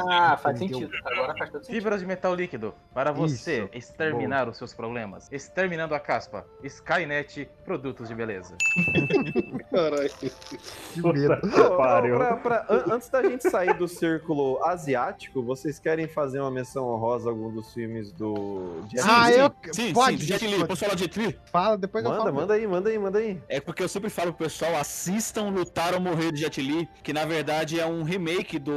Ah, faz Entendeu? sentido. Agora faz todo sentido. Fibras de metal líquido. Para você Isso. exterminar os seus problemas. Exterminando a caspa. Skynet, produtos de beleza. Caralho. Que medo. Ô, ô, pra- pra- an- antes da gente sair do círculo asiático, vocês querem fazer uma menção honrosa a algum dos filmes do. Jet Ah, Li? eu. Sim, pode, sim, Jet Li. Posso falar de Jet Li? Fala, depois eu Manda, falo. manda aí, manda aí, manda aí. É porque eu sempre falo pro pessoal, assistam Lutar ou Morrer de Jet Li, que na verdade é um remake do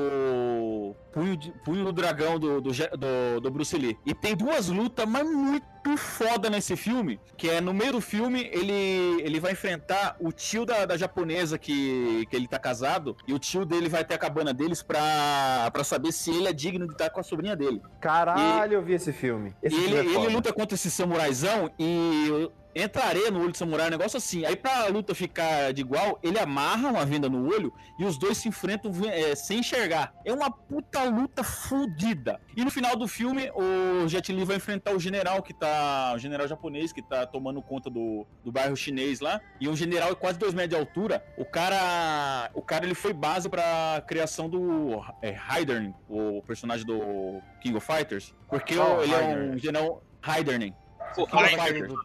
Punho, de- Punho do Dragão do, do, do, do Bruce Lee. E tem duas lutas, mas muito foda nesse filme, que é no meio do filme ele, ele vai enfrentar o tio da, da japonesa que, que ele tá casado, e o tio dele vai até a cabana deles pra, pra saber se ele é digno de estar com a sobrinha dele. Caralho, eu vi esse filme. Esse E ele, filme é ele luta contra esse samuraizão e entra areia no olho do samurai, um negócio assim. Aí pra luta ficar de igual, ele amarra uma venda no olho e os dois se enfrentam é, sem enxergar. É uma puta luta fodida. E no final do filme, o Jet Li vai enfrentar o general que tá. O general japonês que tá tomando conta do, do bairro chinês lá. E um general de quase dois metros de altura. O cara. O cara ele foi base pra criação do é, Raiden, o personagem do King of Fighters. Porque Qual ele é Raiden? um general. Raiden. O King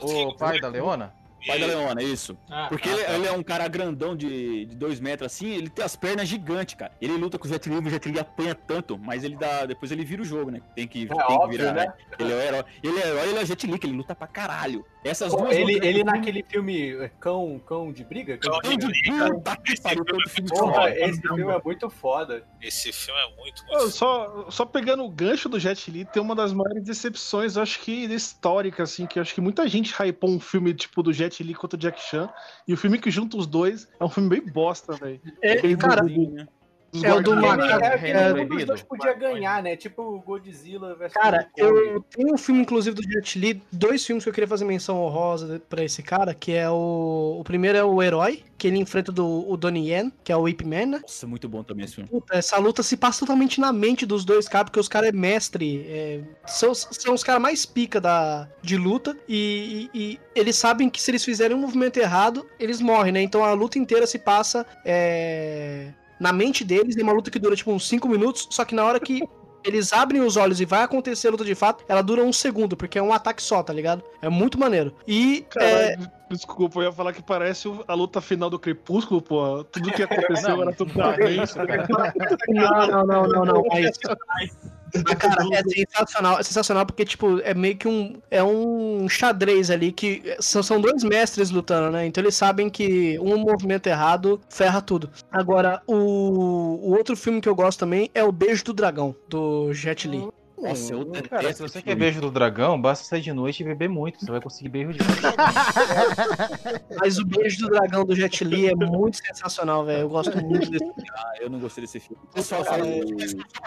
O pai da Leona? Pai da Leona, isso. Ah, Porque tá, ele, tá. ele é um cara grandão de, de dois metros assim, ele tem as pernas gigantes, cara. Ele luta com o Jet Li, o Jet Li apanha tanto, mas ele dá. Depois ele vira o jogo, né? Tem que, tem que óbvio, virar, né? né? Ele é o herói. Ele é herói, ele é Jet Li, que ele luta pra caralho. Essas Pô, duas ele, lutas- ele naquele filme é, Cão, Cão de Briga? Cão Cão de Puta que pariu, todo filme de Porra, esse filme é muito foda. Esse filme é muito, muito Só, só pegando o gancho do Jet Li, tem uma das maiores decepções, acho que histórica, assim, que eu acho que muita gente hypou um filme tipo do Jet Li contra o Jack Chan, e o filme que junta os dois é um filme bem bosta, velho. É, cara, do- é o do macaco. É, um dos dois podia ganhar, né? Tipo o Godzilla versus Cara, eu tenho um filme, inclusive, do Jet Li, dois filmes que eu queria fazer menção honrosa pra esse cara, que é o... O primeiro é o Herói, que ele enfrenta do, o Donnie Yen, que é o Ip Man, né? Nossa, muito bom também esse filme. Puta, essa luta se passa totalmente na mente dos dois caras, porque os caras é mestre, é, são, são os caras mais pica da, de luta, e, e- e eles sabem que se eles fizerem um movimento errado, eles morrem, né? Então a luta inteira se passa é, na mente deles, é uma luta que dura tipo uns 5 minutos, só que na hora que eles abrem os olhos e vai acontecer a luta de fato, ela dura um segundo, porque é um ataque só, tá ligado? É muito maneiro. E é, Caralho, desculpa, eu ia falar que parece a luta final do Crepúsculo, pô. Tudo que aconteceu Não, era tudo é isso, cara. Não, não, não, não, não. Mas... Ah, Cara, é sensacional, é sensacional porque, tipo, é meio que um. É um xadrez ali que são, são dois mestres lutando, né? Então eles sabem que um movimento errado ferra tudo. Agora, o, o outro filme que eu gosto também é O Beijo do Dragão, do Jet Li. Nossa, eu Cara, se detesto você quer filme. beijo do dragão, basta sair de noite e beber muito. Você vai conseguir beijo de Mas o beijo do dragão do Jet Li é muito sensacional, velho. Eu gosto muito desse Ah, eu não gostei desse filme. Pessoal, fala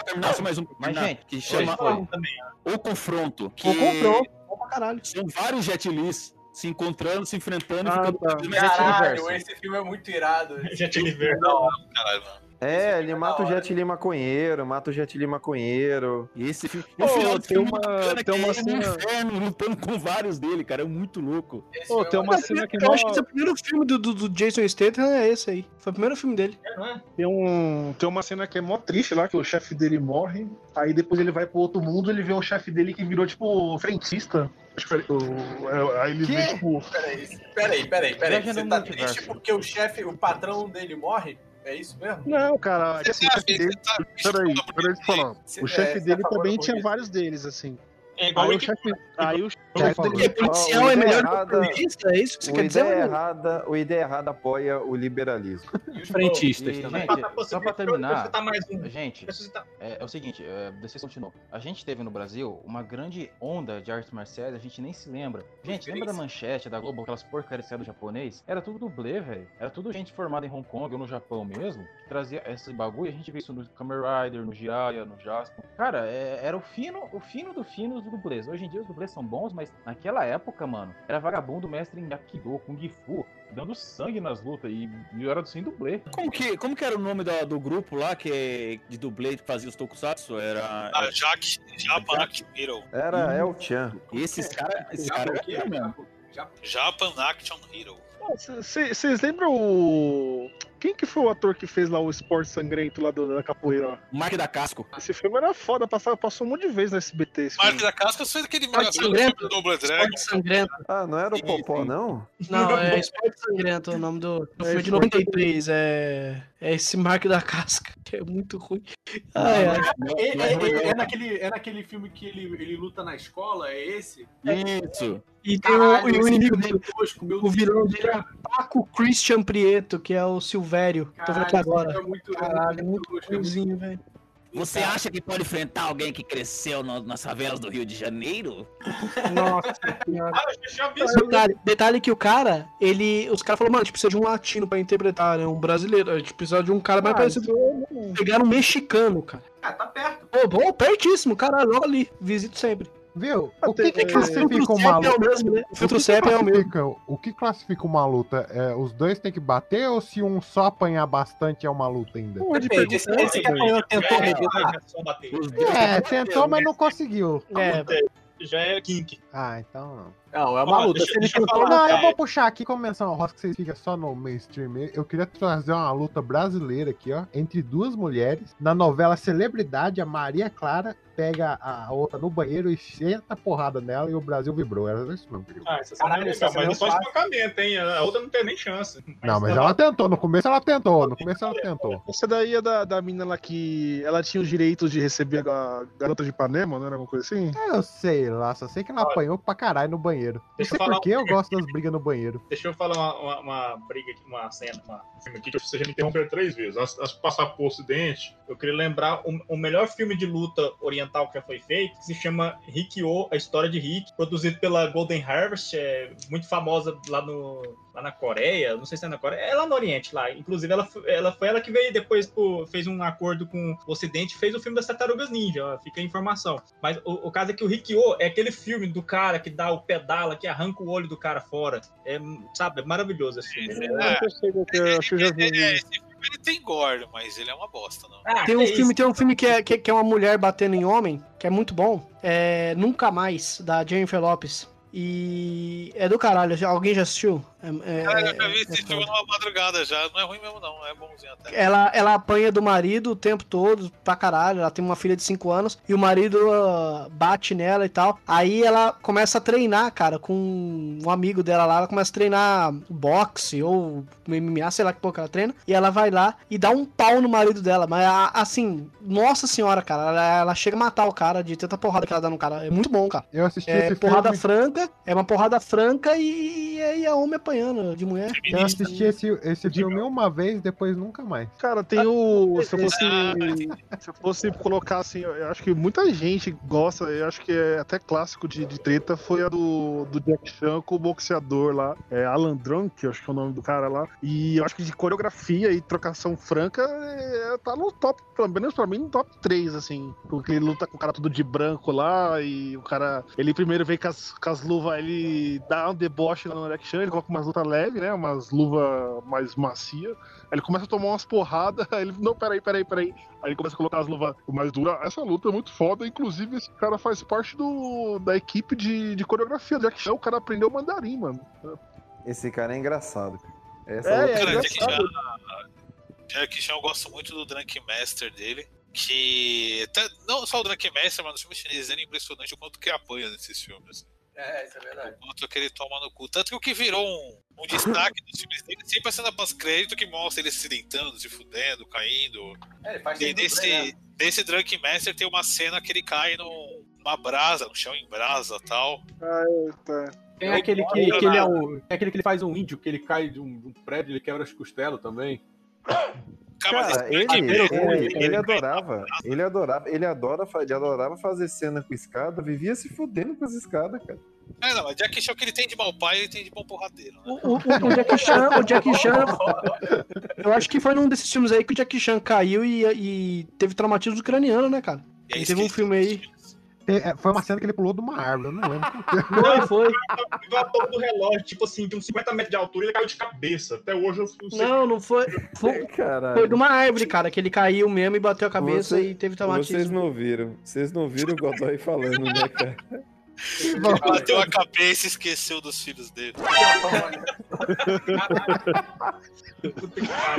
terminar, só mais um. Mas, gente, que chama. O Confronto. Que O Confronto, bom pra caralho. São vários Jet Lis se encontrando, se enfrentando Ah, e ficando tá. Caralho, esse filme é muito irado. Jet Li verde. Não, caralho, mano. É, ele mata o Jet Li maconheiro, mata o Jet Li maconheiro. E esse filme. Ô, o final do tem uma- tem que uma é cena- no inferno, lutando com vários dele, cara. É muito louco. Esse Ô, filme tem é uma cena que Eu acho que esse é o primeiro filme do, do, do Jason Statham é esse aí. Foi o primeiro filme dele. tem, um, tem uma cena que é mó triste lá, que o chefe dele morre. Aí depois ele vai pro outro mundo ele vê o chefe dele que virou, tipo, frentista. É, Aí ele vê, tipo. Peraí, peraí, peraí, peraí. Você tá triste porque o chefe, o patrão dele morre? É isso mesmo? Não, cara, é assim, o chefe dele. tá Peraí, peraí falar. O É, chefe você dele tá também tinha vários deles, assim. É igual Aí o o chefe. Aí o chefe Porque dele. policial é melhor que o errada- polícia? É isso que você O quer dizer? errada, o ideia errada apoia o liberalismo. frentistas E, também. gente, só pra terminar, Tá um. gente, é, é o seguinte, é, vocês continuam. A gente teve no Brasil uma grande onda de artes marciais, a gente nem se lembra. Gente, lembra da manchete da Globo, aquelas porcarias do japonês? Era tudo dublê, velho. Era tudo gente formada em Hong Kong ou no Japão mesmo, que trazia esse bagulho. A gente vê isso no Kamen Rider, no Jiraiya, no Jasper. Cara, é- era o fino, o fino do fino dos dublês. Hoje em dia os dublês são bons, mas naquela época, mano, era vagabundo mestre em Aikido, Kung Fu, dando sangue nas lutas e, e era sem dublê. Como que, como que era o nome da- do grupo lá que é de dublê que fazia os tokusatsu? Era. Ah, Jack, Japan Action Hero. Era El Chan. Esses caras. Esses caras é mesmo. Japan Action Hero. Vocês lembram o. Quem que foi o ator que fez lá o esporte sangrento lá do- da capoeira? Mark da Casco. Esse filme era foda, passava, passou um monte de vezes no SBT. Esse Mark filme. da Casca fez aquele sangrento? filme do Double Dragon. Esporte sangrento. Ah, não era o Popó, não? Não, é Esporte Sangrento o nome do, do filme de 93. É, é esse Mark da Casca, que é muito ruim. Ai. É, é- é- é naquele, é naquele filme que ele, ele luta na escola? É esse? Isso. E tem o, Caralho, o esse inimigo é dele. tosco, meu O vilão dele é Paco Christian Prieto, que é o Silvério. Tô vendo aqui Caralho, agora. é muito- Caralho, é muito tosco, é muito- ruimzinho, velho. Você acha que pode enfrentar alguém que cresceu no- nas favelas do Rio de Janeiro? Nossa senhora. Ah, eu já vi isso. Detalhe, detalhe que o cara, ele. Os caras falaram, mano, a gente precisa de um latino pra interpretar, né? Um brasileiro. A gente precisa de um cara mais Ah, parecido. Pegaram um mexicano, cara. Ah, tá perto. Pô, bom, pertíssimo, caralho, logo ali. Visito sempre. Viu? O que, que É, classifica uma CEP é o luta? mesmo, né? O filtro que CEP é o mesmo. classifica- O que classifica uma luta? É, os dois têm que bater ou se um só apanhar bastante é uma luta ainda? Depende, esse, esse que apanhou tentou É, é bater. É, tentou, mas não conseguiu. É, Já é kink. Ah, então não. Não, é uma Ó, luta. deixa- deixa eu falar. Não, eu vou puxar aqui, como menção rosa, que vocês ficam só no mainstream. Eu queria trazer uma luta brasileira aqui, ó, entre duas mulheres. Na novela Celebridade, a Maria Clara pega a outra no banheiro e senta a porrada nela e o Brasil vibrou. Era isso mesmo. Ah, essa é Caralho, essa mas é só espancamento, hein? A outra não tem nem chance. Não, mas ela tentou. No começo ela tentou. No começo ela tentou. Essa daí é da, da mina lá que ela tinha os direitos de receber a garota de Ipanema, não era alguma coisa assim? Eu sei lá, só sei que ela apanhou pra caralho no banheiro. Não Deixa eu falar por que eu gosto das brigas no banheiro. Deixa eu falar uma, uma, uma briga aqui, uma cena, uma um filme aqui que você já me interrompeu três vezes. Antes de passar pro Ocidente, eu queria lembrar o, o melhor filme de luta oriental que já foi feito, que se chama Rikyo, a história de Rick, produzido pela Golden Harvest, é muito famosa lá no lá na Coreia, não sei se é na Coreia, é lá no Oriente lá. Inclusive ela, foi- ela foi ela que veio depois pro- fez um acordo com o Ocidente, e fez o filme das Tartarugas Ninja, ó, fica a informação. Mas o, o caso é que o Rikyo é aquele filme do cara que dá o pedala, que arranca o olho do cara fora. É, sabe, é maravilhoso esse filme. É, que é, acho que eu já vi. é, esse filme ele tem gore, mas ele é uma bosta, não. Ah, Tem um isso. filme, tem um filme que é, que, que é uma mulher batendo em homem, que é muito bom. É Nunca Mais, da Jennifer Lopes. E é do caralho. Alguém já assistiu? É- é- Cara, eu já é- vi é esse filme foda. numa madrugada já. Não é ruim mesmo, não. É bonzinho até. ela, ela apanha do marido o tempo todo, pra caralho. Ela tem uma filha de 5 anos e o marido ah, bate nela e tal. Aí ela começa a treinar, cara, com um amigo dela lá. Ela começa a treinar boxe ou MMA, sei lá que pouco ela treina. E ela vai lá e dá um pau no marido dela. Mas a- assim, nossa senhora, cara, ela, ela chega a matar o cara de tanta porrada que ela dá no cara. É muito bom, cara. Eu assisti É esse porrada filme. franca, é uma porrada franca e, e aí a homem apanhando apanhando de mulher. Eu assisti esse, esse filme uma vez, depois nunca mais. Cara, tem o. Se eu fosse. Se eu fosse colocar assim, eu acho que muita gente gosta, eu acho que é até clássico de, de treta, foi a do, do Jack Chan com o boxeador lá, é Alan Drunk, eu acho que é o nome do cara lá. E eu acho que de coreografia e trocação franca é, tá no top, pelo menos pra mim, no top 3, assim. Porque ele luta com o cara tudo de branco lá e o cara. Ele primeiro vem com as, com as luvas, ele dá um deboche lá no Jack Chan, ele coloca umas lutas leves, né? Umas luvas mais macia. Aí ele começa a tomar umas porradas, aí ele, não, peraí, peraí, peraí. Aí ele começa a colocar as luvas mais duras. Essa luta é muito foda, inclusive esse cara faz parte do, da equipe de, de coreografia do Jack Chan, o cara aprendeu mandarim, mano. Esse cara é engraçado. Essa É, luta é Cara, Jack engraçado. Chan, Jack Chan, eu gosto muito do Drunk Master dele. Que. até- não só o Drunk Master, mas os filmes chineses é impressionante o quanto que apanha nesses filmes. É, isso é verdade. O quanto que ele toma no cu. Tanto que o que virou um, um destaque dos filmes dele sempre é a cena pós-crédito que mostra ele se deitando, se fudendo, caindo. É, ele faz E bem, nesse, né? nesse Drunk Master tem uma cena que ele cai num- numa brasa, no chão em brasa e tal. Ah, tá. Tem aquele que, que ele é um. Tem aquele que ele faz um índio, que ele cai de um, de um prédio e ele quebra as costelas também. Cara, ele, ele, ele adorava, ele adorava, ele adora, ele adorava fazer cena com escada, vivia se fudendo com as escadas, cara. É, não, mas Jack Chan o que ele tem de mau pai, ele tem de bom porradeiro. O, o- o Jackie Chan, o Jackie Chan, eu acho que foi num desses filmes aí que o Jackie Chan caiu e, e teve traumatismo craniano, né, cara? Ele teve um filme aí. É, Foi uma cena que ele pulou de uma árvore, eu não lembro. Foi, foi. Igual a torre do relógio, tipo assim, de uns 50 metros de altura, ele caiu de cabeça. Até hoje eu não sei. Não, não foi. Foi, Caralho. foi de uma árvore, cara, que ele caiu mesmo e bateu a cabeça Você- e teve Vocês traumatismo. não viram, vocês não viram o Godoy falando, né, cara? Ele bateu a cabeça e esqueceu dos filhos dele.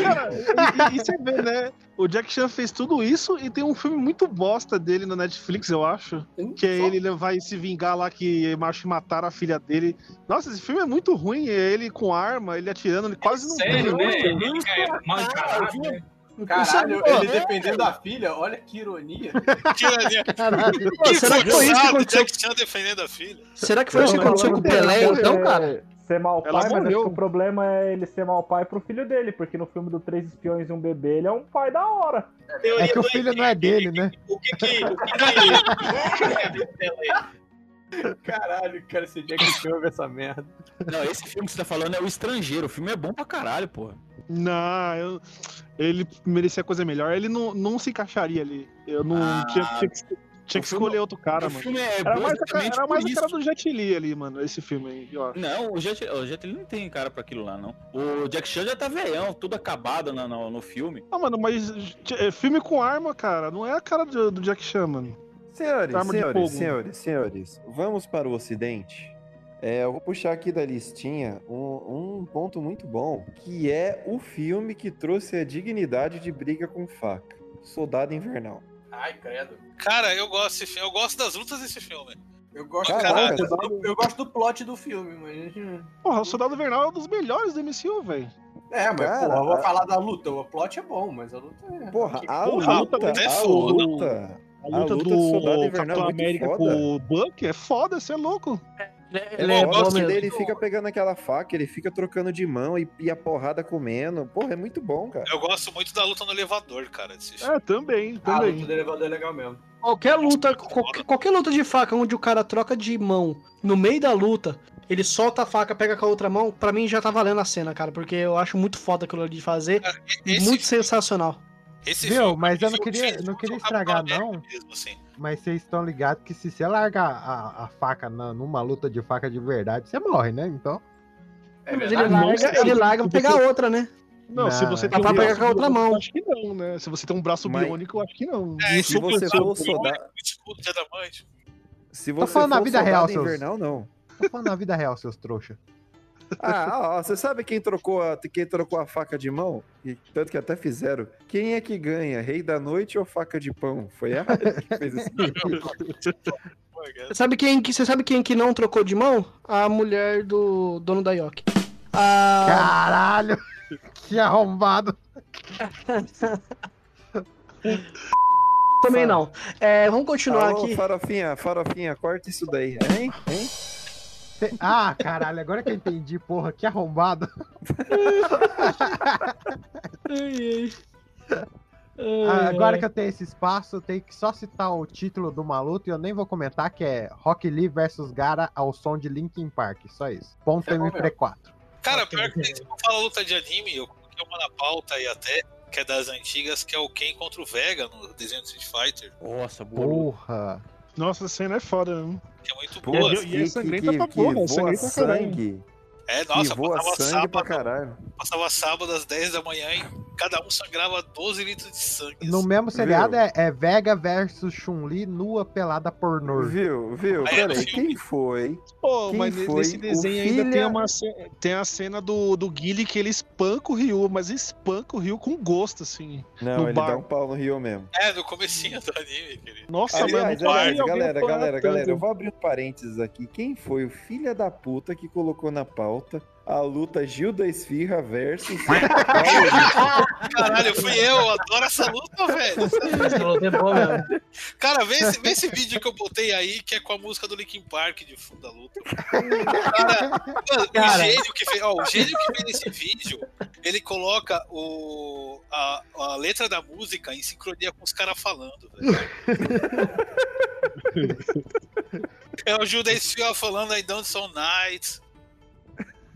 Cara, e, e- você vê, né? O Jack Chan fez tudo isso e tem um filme muito bosta dele na Netflix, eu acho. Que é ele vai se vingar lá que macho mataram a filha dele. Nossa, esse filme é muito ruim. É ele com arma, ele atirando, ele quase não Sério, tem. né? Ele é né? Caralho, Pô, ele é. defendendo a filha, olha que ironia. Caralho. Será que foi isso que aconteceu? Jack Chan defendendo a filha. Será que foi isso que aconteceu com o Pelé, então, cara? Ser mau Ela pai, mas acho morreu. que o problema é ele ser mau pai pro filho dele, porque no filme do Três Espiões e um Bebê, ele é um pai da hora. É que o filho não é dele, né? O que que. O que que. Caralho, cara, esse Jack Chan ouve essa merda. Não, esse filme que você tá falando é o estrangeiro. O filme é bom pra caralho, porra. Não, eu- ele merecia coisa melhor. Ele não, não se encaixaria ali. Eu não Ah, tinha, tinha que, tinha que escolher outro cara, o mano. filme é era bom mais, a, era mais a cara do Jet Li ali, mano, esse filme aí, eu acho. Não, o Jet, o Jet Li não tem cara pra aquilo lá, não. O Jack Chan já tá veião, tudo acabado na- no, no filme. Ah, mano, mas é, filme com arma, cara, não é a cara do, do Jack Chan, mano. Senhores, Arma senhores, fogo. senhores, senhores, vamos para o Ocidente. É, eu vou puxar aqui da listinha um, um ponto muito bom, que é o filme que trouxe a dignidade de briga com faca. Soldado Invernal. Ai, credo. Cara, eu gosto desse filme. Eu gosto das lutas desse filme. Eu gosto, Caraca, eu, eu gosto do plot do filme, mas. Porra, o Soldado Invernal é um dos melhores do MCU, velho. É, mas Cara, porra, eu vou a- falar da luta. O plot é bom, mas a luta é. Porra, a Porra, a luta, é a foda. luta, A luta do, Soldado Invernal Capitão é muito América foda. com o Buck é foda, você é louco. Ele É é foda bom que mesmo. ele fica pegando aquela faca, ele fica trocando de mão e, e a porrada comendo. Porra, é muito bom, cara. Eu gosto muito da luta no elevador, cara. É, também, A também. luta do elevador é legal mesmo. Qualquer luta, qualquer, qualquer luta de faca onde o cara troca de mão no meio da luta, ele solta a faca, pega com a outra mão, pra mim já tá valendo a cena, cara, porque eu acho muito foda aquilo ali de fazer. Esse, muito sensacional. esse Viu? filme, Mas eu não queria, filme não queria o estragar, não. Mesmo, assim. Mas vocês estão ligados que se você largar a, a faca na- numa luta de faca de verdade, você morre, né? Então. É Mas ele larga, ele larga pra pegar outra, né? Não, se Não, você é tem um pra pegar com a outra mão. eu acho que não, né? Se você tem um braço Mas- biônico, eu acho que não. É, Se você for soldado- de adamante. se Tô você falando for na vida real, seus- invernal, não. Tô falando na vida real, seus trouxa. Ah, ó, você sabe quem trocou, a, quem trocou a faca de mão? E tanto que até fizeram. Quem é que ganha? Rei da noite ou faca de pão? Foi a que fez esse Sabe quem, que- você sabe quem que não trocou de mão? A mulher do dono da Yoki. A... Caralho! Que arrombado! Também não. É, vamos continuar Alô, aqui. farofinha, farofinha, corta isso daí. Hein? Hein? Te- Ah, caralho, agora que eu entendi, porra, que arrombado. Ah, Agora que eu tenho esse espaço, eu tenho que só citar o título do maluco e eu nem vou comentar, que é Rock Lee versus Gara ao som de Linkin Park. Só isso. Ponto É bom MP4. Cara, pior que se eu falar luta de anime, eu coloquei uma na pauta aí até, que é das antigas, que é o Ken contra o Vega no desenho do Street Fighter. Nossa, Porra. Nossa, a cena é foda, né? Que é muito Pô, boa. E- e é que, sangrenta que, pra que porra, é sangrenta pra caralho. É, nossa, voa passava sangue sábado, pra caralho. passava sábado às 10 da manhã e cada um sangrava 12 litros de sangue. No mesmo seriado é, é Vega versus Chun-Li nua pelada pornô. Viu, viu? Aí é Peraí, filme. quem foi? Pô, Quem mas foi nesse o desenho ainda filha- tem, uma, ce- tem a cena do, do Guile que ele espanca o Ryu, mas espanca o Ryu com gosto, assim. Não, no ele bar. dá um pau no Rio mesmo. É, no comecinho do anime, querido. Nossa, Aliás, mano, aliás, galera, galera, tanto. galera, eu vou abrir um parênteses aqui. Quem foi o filho da puta que colocou na pauta a luta Gil da Esfirra versus Caralho, fui eu, adoro essa luta, velho. Essa luta é boa mesmo. Cara, vê esse, vê esse vídeo que eu botei aí, que é com a música do Linkin Park de fundo da luta. Cara, mano, Cara. o gênio que fez, ó, o gênio que fez esse vídeo, ele coloca o, a, a letra da música em sincronia com os caras falando, velho. É o Judas Fia falando I don't so nice.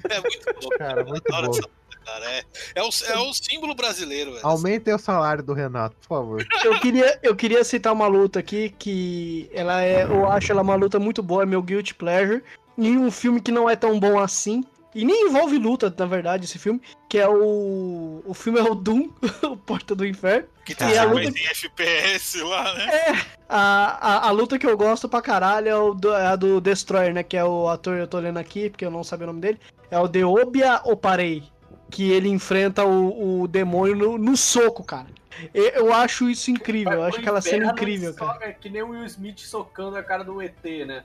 É muito louco. Cara, muito bom. essa cara. É, é, o, é o símbolo brasileiro, velho. Aumentem o salário do Renato, por favor. Eu queria, eu queria citar uma luta aqui que ela é, eu acho ela uma luta muito boa, é meu guilty pleasure, em um filme que não é tão bom assim. E nem envolve luta, na verdade, esse filme, que é o. O filme é o Doom, o Porta do Inferno. Que E tem a a luta, em FPS lá, né? a, a, a luta que eu gosto pra caralho é, o do- é a do Destroyer, né? Que é o ator, eu tô lendo aqui, porque eu não sabia o nome dele. É o Deobia Oparei. Que ele enfrenta o, o demônio no, no soco, cara. Eu acho isso incrível, eu acho aquela cena incrível, cara. É que nem o Will Smith socando a cara do ET, né?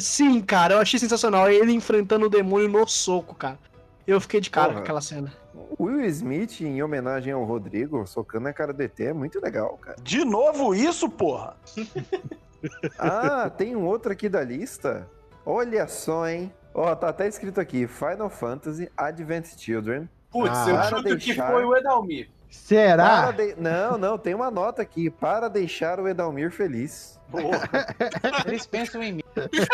Sim, cara, eu achei sensacional. Ele enfrentando o demônio no soco, cara. Eu fiquei de cara Porra. com aquela cena. O Will Smith, em homenagem ao Rodrigo, socando a cara do ET, é muito legal, cara. De novo isso, porra? Ah, tem um outro aqui da lista. Olha só, hein? Ó, tá até escrito aqui: Final Fantasy Advent Children. Putz, Ah. eu chuto que deixar- foi o Edalmir. Será? Para de- Não, não, tem uma nota aqui. Para deixar o Edalmir feliz. Eles pensam em mim.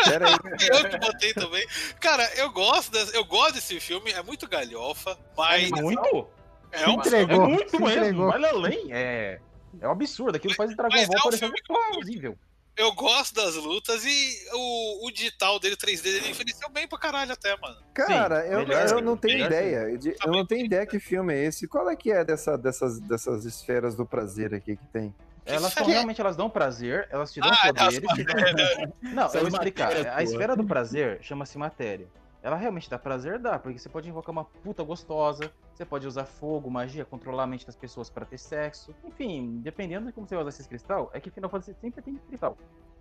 Pera aí. Eu que botei também. Cara, eu gosto, desse, eu gosto desse filme, é muito galhofa, mas. Muito? É um entregou, É muito mesmo. entregou. Vale além. É. É um absurdo. Aquilo faz o Dragon Ball é um parecer filme plausível. Eu gosto das lutas e o, o digital dele, 3D dele, envelheceu bem pra caralho até, mano. Cara, eu, melhor eu sim, não tenho melhor ideia. de- Eu não tenho ideia que filme é esse. Qual é que é dessa, dessas, dessas esferas do prazer aqui que tem? Elas são, realmente elas dão prazer, elas te dão Ah, das poderes. te dão- Não, eu vou explicar. matérias, A esfera do prazer chama-se matéria. Ela realmente dá prazer, dá, porque você pode invocar uma puta gostosa, você pode usar fogo, magia, controlar a mente das pessoas pra ter sexo. Enfim, dependendo de como você usar esses cristal, é que Final Fantasy sempre tem cristal.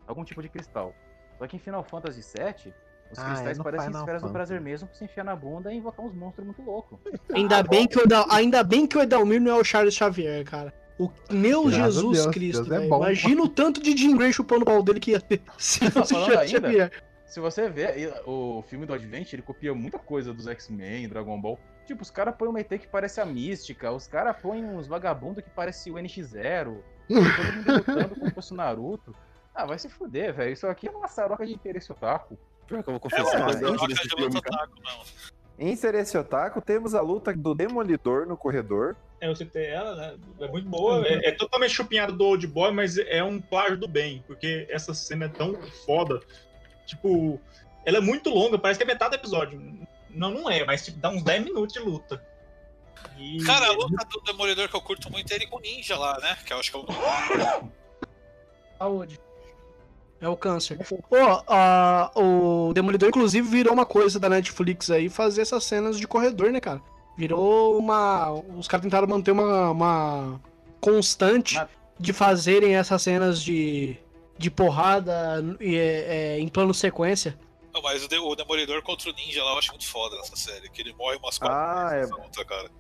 Algum tipo de cristal. Só que em Final Fantasy VII, os Ah, cristais é parecem Final esferas do Fantasy. prazer mesmo pra você enfiar na bunda e invocar uns monstros muito loucos. Ainda, bem que Edal... Ainda bem que o Edalmir não é o Charles Xavier, cara. O meu Graças Jesus Deus, Cristo, Deus é. Imagina o tanto de Jim Gray chupando o pau dele que ia ter se Não, fosse o Charles ainda, Xavier. Se você vê, o filme do Advent, ele copia muita coisa dos X-Men, Dragon Ball. Tipo, os caras põem uma ET que parece a Mística, os caras põem uns vagabundos que parece o NX0, todo mundo lutando como se fosse o Naruto. Ah, vai se fuder, velho. Isso aqui é uma saroca de interesse otaku. Pior que eu vou É, confessar, gosto Troca desse de luta não. Em Seresse Otaku, temos a luta do Demolidor no corredor. É, eu citei ela, né? É muito boa. É, é totalmente chupinhada do Old Boy, mas é um plágio do bem, porque essa cena é tão foda. Tipo, ela é muito longa, parece que é metade do episódio. Não, não é, mas tipo, dá uns 10 minutos de luta. E- Cara, a luta do Demolidor que eu curto muito é ele com o Ninja lá, né? Que eu acho que é o. Saúde. É o câncer. Pô, a- o Demolidor, inclusive, virou uma coisa da Netflix aí, fazer essas cenas de corredor, né, cara? Virou uma. Os caras tentaram manter uma, uma constante de fazerem essas cenas de, de porrada e, é, é, em plano sequência. Não, mas o, de- o Demolidor contra o Ninja lá eu acho muito foda nessa série. Que ele morre umas quatro Ah, vezes é- nessa luta, cara.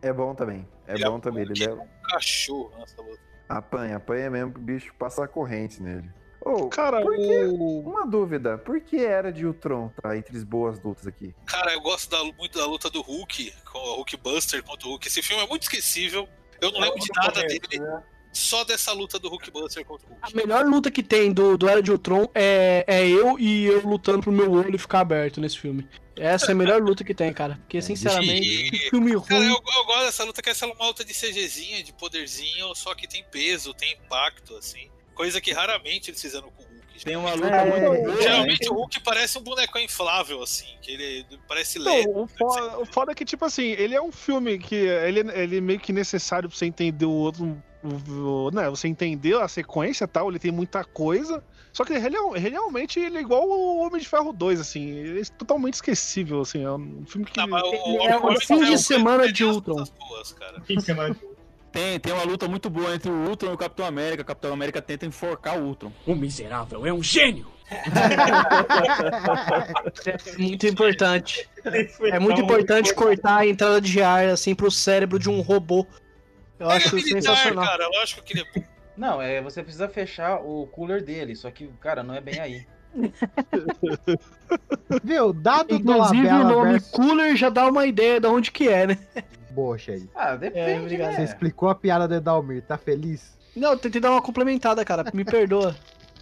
É bom também. É Ele bom também. Ele é... um cachorro nessa luta. apanha, apanha mesmo que o bicho passa a corrente nele. Ô, Cara, por que- o- Uma dúvida, por que era de Ultron tá entre as boas lutas aqui? Cara, eu gosto da- muito da luta do Hulk, com o Hulk Buster contra o Hulk. Esse filme é muito esquecível. Eu não lembro de nada dele. Só dessa luta do Hulk Buster contra o Hulk. A melhor luta que tem do, do Era de Ultron é, é eu e eu lutando pro meu olho ficar aberto nesse filme. Essa é a melhor luta que tem, cara. Porque, sinceramente, que filme ruim. Cara, eu, eu gosto dessa luta, que essa é uma luta de CGzinha, de poderzinho, só que tem peso, tem impacto, assim. Coisa que raramente eles fizeram com. Tem uma luta É, muito boa. Geralmente o Hulk parece um boneco inflável, assim, que ele parece Não, leve. o, foda, o foda é que, tipo assim, ele é um filme que ele, ele é meio que necessário pra você entender o outro. O, o- né, você entendeu a sequência e tal, ele tem muita coisa. Só que ele, é- ele realmente ele é igual o Homem de Ferro 2, assim. Ele é totalmente esquecível, assim. É um filme que. Ele é um fim de semana de Ultron. Fim de semana de Tem, tem uma luta muito boa entre o Ultron e o Capitão América. O Capitão América tenta enforcar o Ultron. O miserável é um gênio! É muito importante. É muito importante cortar a entrada de ar, assim, pro cérebro de um robô. Eu acho é militar, sensacional. cara, lógico que ele é Não, é, você precisa fechar o cooler dele, só que, cara, não é bem aí. Viu? Dado Inclusive, o nome versus... Cooler já dá uma ideia de onde que é, né? Bocha aí. Ah, É, depende, obrigado. Você explicou a piada do Edalmir, tá feliz? Não, eu tentei dar uma complementada, cara. Me perdoa.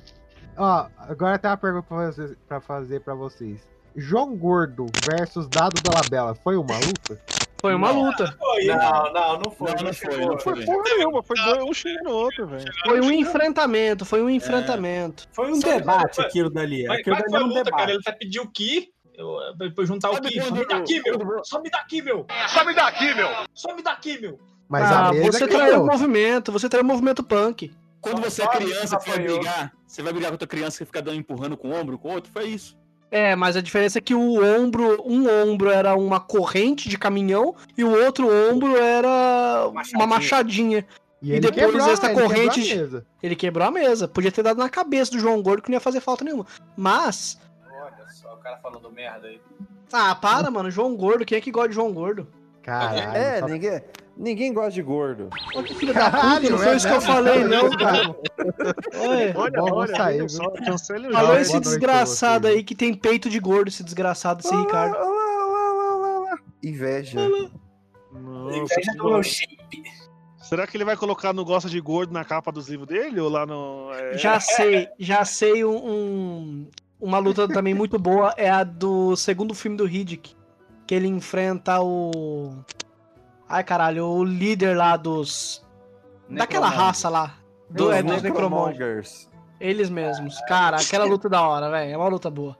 Ó, agora tem uma pergunta pra, vocês, pra fazer pra vocês. João Gordo versus Dado Dolabella, foi uma luta? Foi uma luta. Não, não, não foi. Não, não foi, não Foi foi. porra nenhuma, foi dois, um chegando no outro, velho. Foi um enfrentamento, foi um enfrentamento. Foi um Só- debate foi- aquilo dali. Mas Aquilo mas dali foi um luta, debate. cara. Ele vai pedir o Ki. Eu, depois juntar o Sabe Ki. Só quando- me daqui, meu! Só me daqui, meu! Some daqui, meu! Só me daqui, meu! Mas ah, a mesa você traiu o movimento, você traiu o movimento punk. Quando você é Só criança, você vai brigar. Você vai brigar com outra criança que fica dando empurrando com o ombro, com o outro, foi isso. É, mas a diferença é que o ombro, um ombro era uma corrente de caminhão e o outro ombro era uma machadinha. E, E ele depois quebrou, essa ele quebrou corrente a de- mesa. Ele quebrou a mesa. Podia ter dado na cabeça do João Gordo que não ia fazer falta nenhuma. Mas. Só, o cara falando merda aí. Ah, para, mano. João Gordo, quem é que gosta de João Gordo? Caralho. É, só- ninguém, ninguém gosta de gordo. Olha que filho da puta, Caralho, não foi é isso que eu falei, não, cara. Olha, Oi. Olha, Bom, olha, sair, olha só, cancele o Falou jogo. esse desgraçado aí que tem peito de gordo, esse desgraçado desse Ricardo. Olha lá, olha lá, olha lá, olha lá. Inveja. Nossa, Inveja do meu shape. Será que ele vai colocar no Gosta de Gordo na capa dos livros dele? Ou lá no. é, Já sei, já sei um, um- uma luta também muito boa é a do segundo filme do Riddick, que ele enfrenta o Ai, caralho, o líder lá dos daquela raça lá, do, Dos é, dos. Necromongers. Eles mesmos. Cara, aquela luta da hora, velho. É uma luta boa.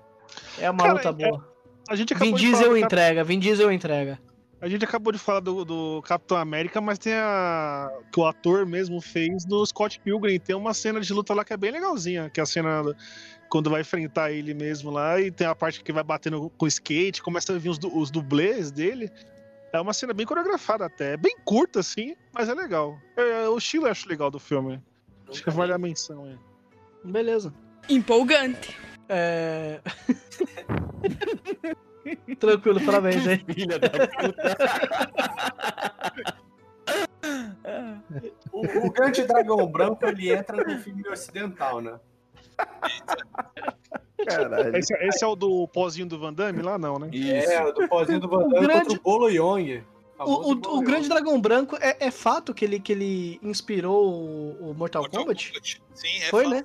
É uma Cara, luta é- boa. A gente Vin acabou de Diesel falar do Cap- entrega, Vin Diesel entrega. A gente acabou de falar do, do Capitão América, mas tem a. que o ator mesmo fez no Scott Pilgrim. Tem uma cena de luta lá que é bem legalzinha, que é a cena do- quando vai enfrentar ele mesmo lá, e tem a parte que vai batendo com o skate, começa a vir os, os dublês dele. É uma cena bem coreografada até. É bem curta, assim, mas é legal. É, o estilo eu acho legal do filme. Acho que vale a menção, é. Beleza. Empolgante. É. Tranquilo, parabéns aí. Filha da puta. O, o grande dragão branco, ele entra no filme ocidental, né? Caralho. Esse, esse é o do pozinho do Van Damme lá, não, né? É, o do pozinho do Van O Damme grande- contra o Bolo Yong. O, o, o Grande Dragão Branco é, é fato que ele, que ele inspirou o, o Mortal, Kombat? Sim, é Foi, fato. né?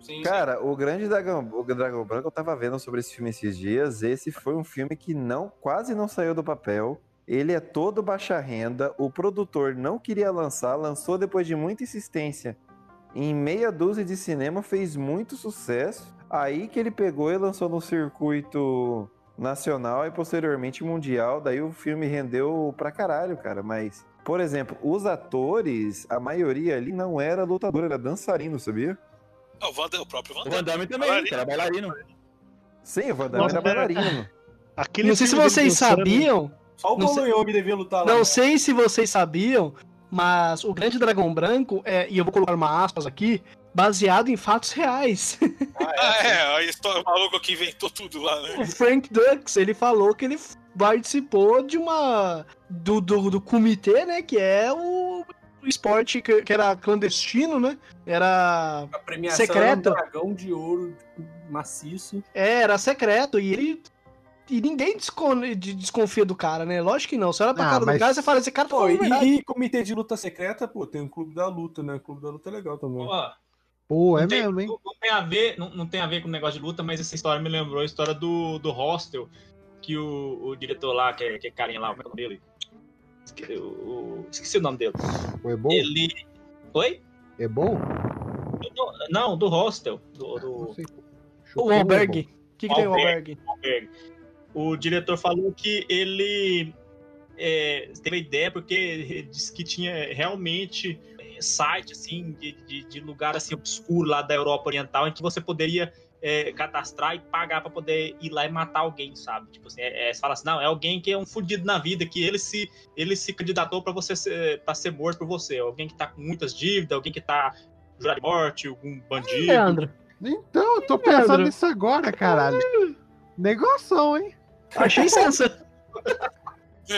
Sim, Cara, o Grande Dragão, o Dragão Branco, eu tava vendo sobre esse filme esses dias. Esse foi um filme que não quase não saiu do papel. Ele é todo baixa renda. O produtor não queria lançar, lançou depois de muita insistência. Em meia dúzia de cinema, fez muito sucesso. Aí que ele pegou e lançou no circuito nacional e posteriormente mundial. Daí o filme rendeu pra caralho, cara. Mas, por exemplo, os atores, a maioria ali não era lutador, era dançarino, sabia? Ah, o, Van Damme- o próprio Van O Damme. Van Damme também, Bailarino. era bailarino. Sim, o Van Damme Nossa, era bailarino. Aquele Não sei se vocês dançando- sabiam. Só o sei- Yong devia lutar lá. Não né? sei se vocês sabiam, mas o Grande Dragão Branco, é, e eu vou colocar uma aspas aqui, baseado em fatos reais. Ah, é, a história, o maluco que inventou tudo lá, né? o Frank Dux, ele falou que ele participou de uma. do, do, do comitê, né? Que é o. esporte que, que era clandestino, né? Era A premiação secreto. era um dragão de ouro maciço. É, era secreto. E ele. E ninguém descon- de- desconfia do cara, né? Lógico que não. Você olha pra Ah, cara mas- do cara você fala, esse cara tá Pô, falando e, e comitê de luta secreta, pô, tem o Clube da Luta, né? O Clube da Luta é legal também. Ó, Pô, é tem- mesmo, hein? Não, não tem a ver, não, não tem a ver com o negócio de luta, mas essa história me lembrou a história do, do Hostel, que o, o diretor lá, que é, que é carinha lá, como é o nome dele? Esque- o- o- esqueci o nome dele. Foi bom? Ele. Oi? É bom? Não, não, do Hostel. Do, do... O albergue. O que, que tem o albergue? albergue. O diretor falou que ele é, teve a ideia porque ele disse que tinha realmente é, site assim de, de, de lugar assim obscuro lá da Europa Oriental em que você poderia é, cadastrar e pagar para poder ir lá e matar alguém, sabe? Tipo assim, é, é, você fala assim, não, é alguém que é um fudido na vida, que ele se ele se candidatou para você ser, para ser morto por você, alguém que tá com muitas dívidas, alguém que tá jurado de morte, algum bandido. Leandro. Então, eu tô pensando Leandro. nisso agora, caralho. Negoção, hein? Achei sensa.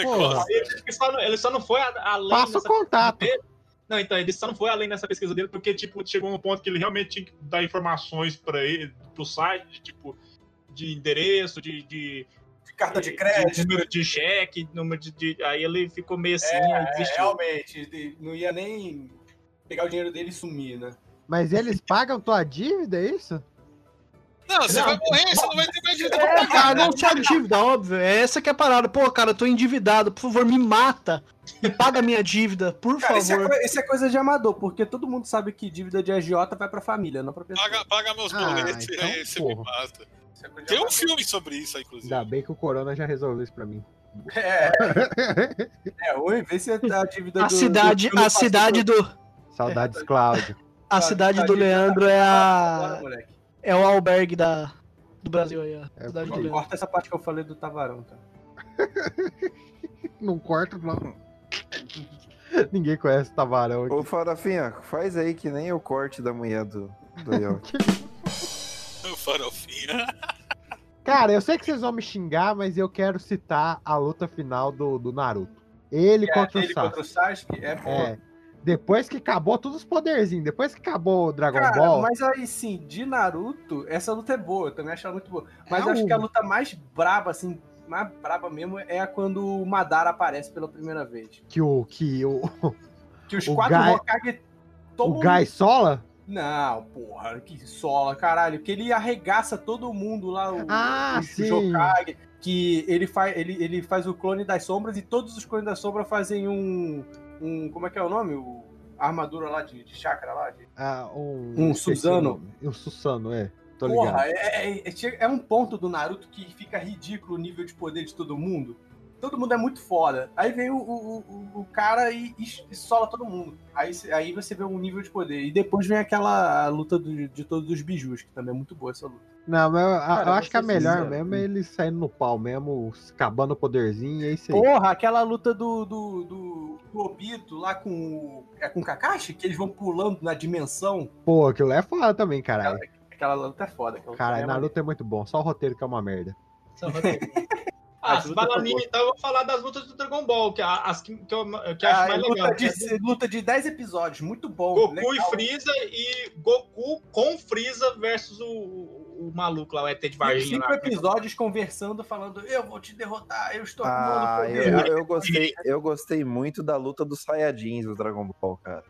Porra. Ele só não, ele só não foi além Passa o dessa contato. pesquisa dele. Não, então, ele só não foi além dessa pesquisa dele, porque, tipo, chegou um ponto que ele realmente tinha que dar informações pra ele, pro site, de, tipo, de endereço, de. de carta de crédito. número de cheque, número de, de- Aí ele ficou meio assim, É, é, desistiu. realmente, de- não ia nem pegar o dinheiro dele e sumir, né? Mas eles pagam tua dívida, é isso? Não, você vai morrer, você não vai ter mais dívida pra É, pagar. cara, não só dívida, óbvio. É essa que é a parada. Pô, cara, eu tô endividado. Por favor, me mata. E paga minha dívida, por Cara, isso é, favor. isso é coisa de amador, porque todo mundo sabe que dívida de agiota vai pra família, não pra pessoa. Paga, paga meus Ah, boletos e então, aí você me porra. mata. Tem um filme sobre isso, inclusive. Ainda bem que o Corona já resolveu isso pra mim. É. É ruim, vê se a dívida A do- cidade, do filme a cidade do. Saudades, Cláudio. A cidade do Leandro é Bora, a. É o albergue da, do Brasil aí, a cidade do Leandro. Corta essa parte que eu falei do Tavarão, tá? Não corta, não. Ninguém conhece Tavarão aqui. Ô, Farofinha, faz aí que nem o corte da mulher do, do Yoki. Farofinha. Cara, eu sei que vocês vão me xingar, mas eu quero citar a luta final do, do Naruto. Ele é contra o contra o Sasuke. Sasuke, é bom. É. Depois que acabou todos os poderzinhos, depois que acabou o Dragon Cara, Ball. mas aí sim, de Naruto, essa luta é boa, eu também acho ela muito boa. Mas É acho o- que a luta mais braba, assim, mais braba mesmo, é a quando o Madara aparece pela primeira vez. Que o. Que o. Que os O quatro Gai- Hokage O tomam. Gai Sola? Não, porra, que sola, caralho. Que ele arregaça todo mundo lá, o, Ah, o sim. Hokage. Que ele faz, ele, ele faz o clone das sombras e todos os clones das sombras fazem um. Um como é que é o nome? O, a armadura lá de, de chakra lá. De... Ah, um. Um esqueci Suzano. o nome. Um Susano, é. Tô ligado. Porra, é, é, é- chega- é um ponto do Naruto que fica ridículo o nível de poder de todo mundo. Todo mundo é muito foda. Aí vem o, o, o- o cara e, e sola todo mundo. Aí, aí você vê um nível de poder. E depois vem aquela luta do- de todos os bijus, que também é muito boa essa luta. Não, mas eu, Cara, eu acho que a melhor sincero. mesmo é ele saindo no pau mesmo, acabando o poderzinho, e é isso aí. Porra, aquela luta do, do, do, do Obito lá com o. É com o Kakashi? Que eles vão pulando na dimensão. Pô, aquilo é foda também, caralho. Aquela luta é foda. aquela luta Caralho, é Naruto é muito bom, só o roteiro que é uma merda. Ah, As se são nisso, boas. então eu vou falar das lutas do Dragon Ball, que, a- as que, que eu, que eu acho Ah, mais luta, legal. de, luta de 10 episódios, muito bom. Goku legal. e Freeza e Goku com Freeza versus o, o maluco lá, o ET de Varginha. Cinco lá. episódios conversando, falando, eu vou te derrotar, eu estou Ah, acumulando eu, poder. eu gostei, eu gostei muito da luta dos Saiyajins do Dragon Ball, cara.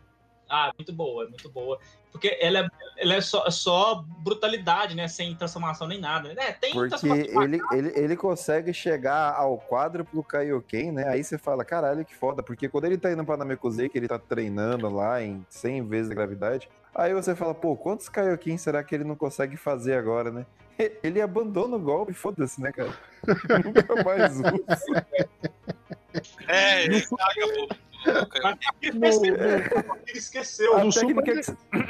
Ah, muito boa, muito boa. Porque ela é, ela é só, só brutalidade, né? Sem transformação nem nada. É, tem Porque transformação. ele, ele, ele consegue chegar ao quádruplo Kaioken, né? Aí você fala, caralho, que foda. Porque quando ele tá indo pra Namekusei, que ele tá treinando lá em 100 vezes a gravidade, aí você fala, pô, quantos Kaioken será que ele não consegue fazer agora, né? Ele abandona o golpe, foda-se, né, cara? Nunca mais usa. É, ele caga, pô. Ele esqueceu. A No técnica, Super-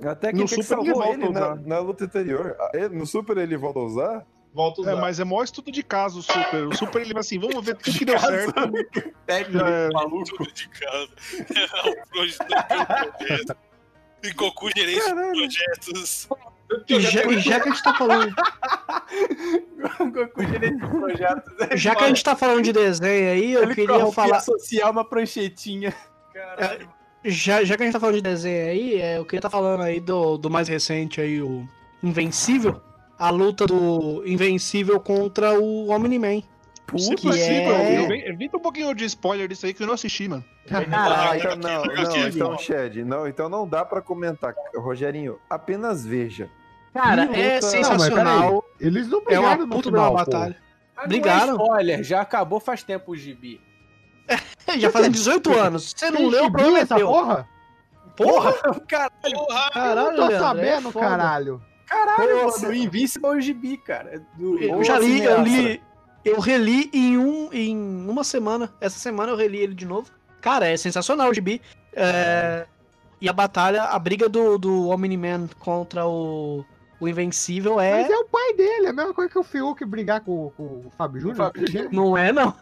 que... a técnica que Super ele volta ele a na, na luta anterior. Ah, ele- No Super ele volta a usar? Volta a usar. É, mas é maior estudo de caso o Super. O Super ele vai assim, vamos ver tudo que deu certo. Técnico, É. maluco. de casa. É o projeto. E Goku gerente de projetos. E já, e já que a gente tá falando. Projetos. Já que a gente tá falando de desenho aí, eu Ele queria falar. social, uma pranchetinha. Caralho. Já, já que a gente tá falando de desenho aí, é, eu queria estar falando aí do, do mais recente aí, o Invencível. A luta do Invencível contra o Omni-Man. Puta que é... pariu. Evita um pouquinho de spoiler disso aí que eu não assisti, mano. Ah, então não, não, então, Shed, não, então não dá pra comentar. Rogerinho, apenas veja. Cara, é sensacional. Eles não É brigaram uma no puta final, batalha. Mas Brigaram. Não é spoiler, já acabou faz tempo o gibi. Já fazem 18 anos. Você não leu, o problema é essa porra? Porra! Caralho, Caralho, eu não tô Leandro, sabendo, é caralho. caralho, Nossa. mano. O Invincible é o gibi, cara. Do- Eu do já li, eu li. Eu reli em, um, em uma semana. Essa semana eu reli ele de novo. Cara, é sensacional o gibi. É, E a batalha, a briga do, do Omni-Man contra o, o Invencível é. Mas é o pai dele, é a mesma coisa que o Fiuk brigar com, com o Fábio Júnior. Não é, não.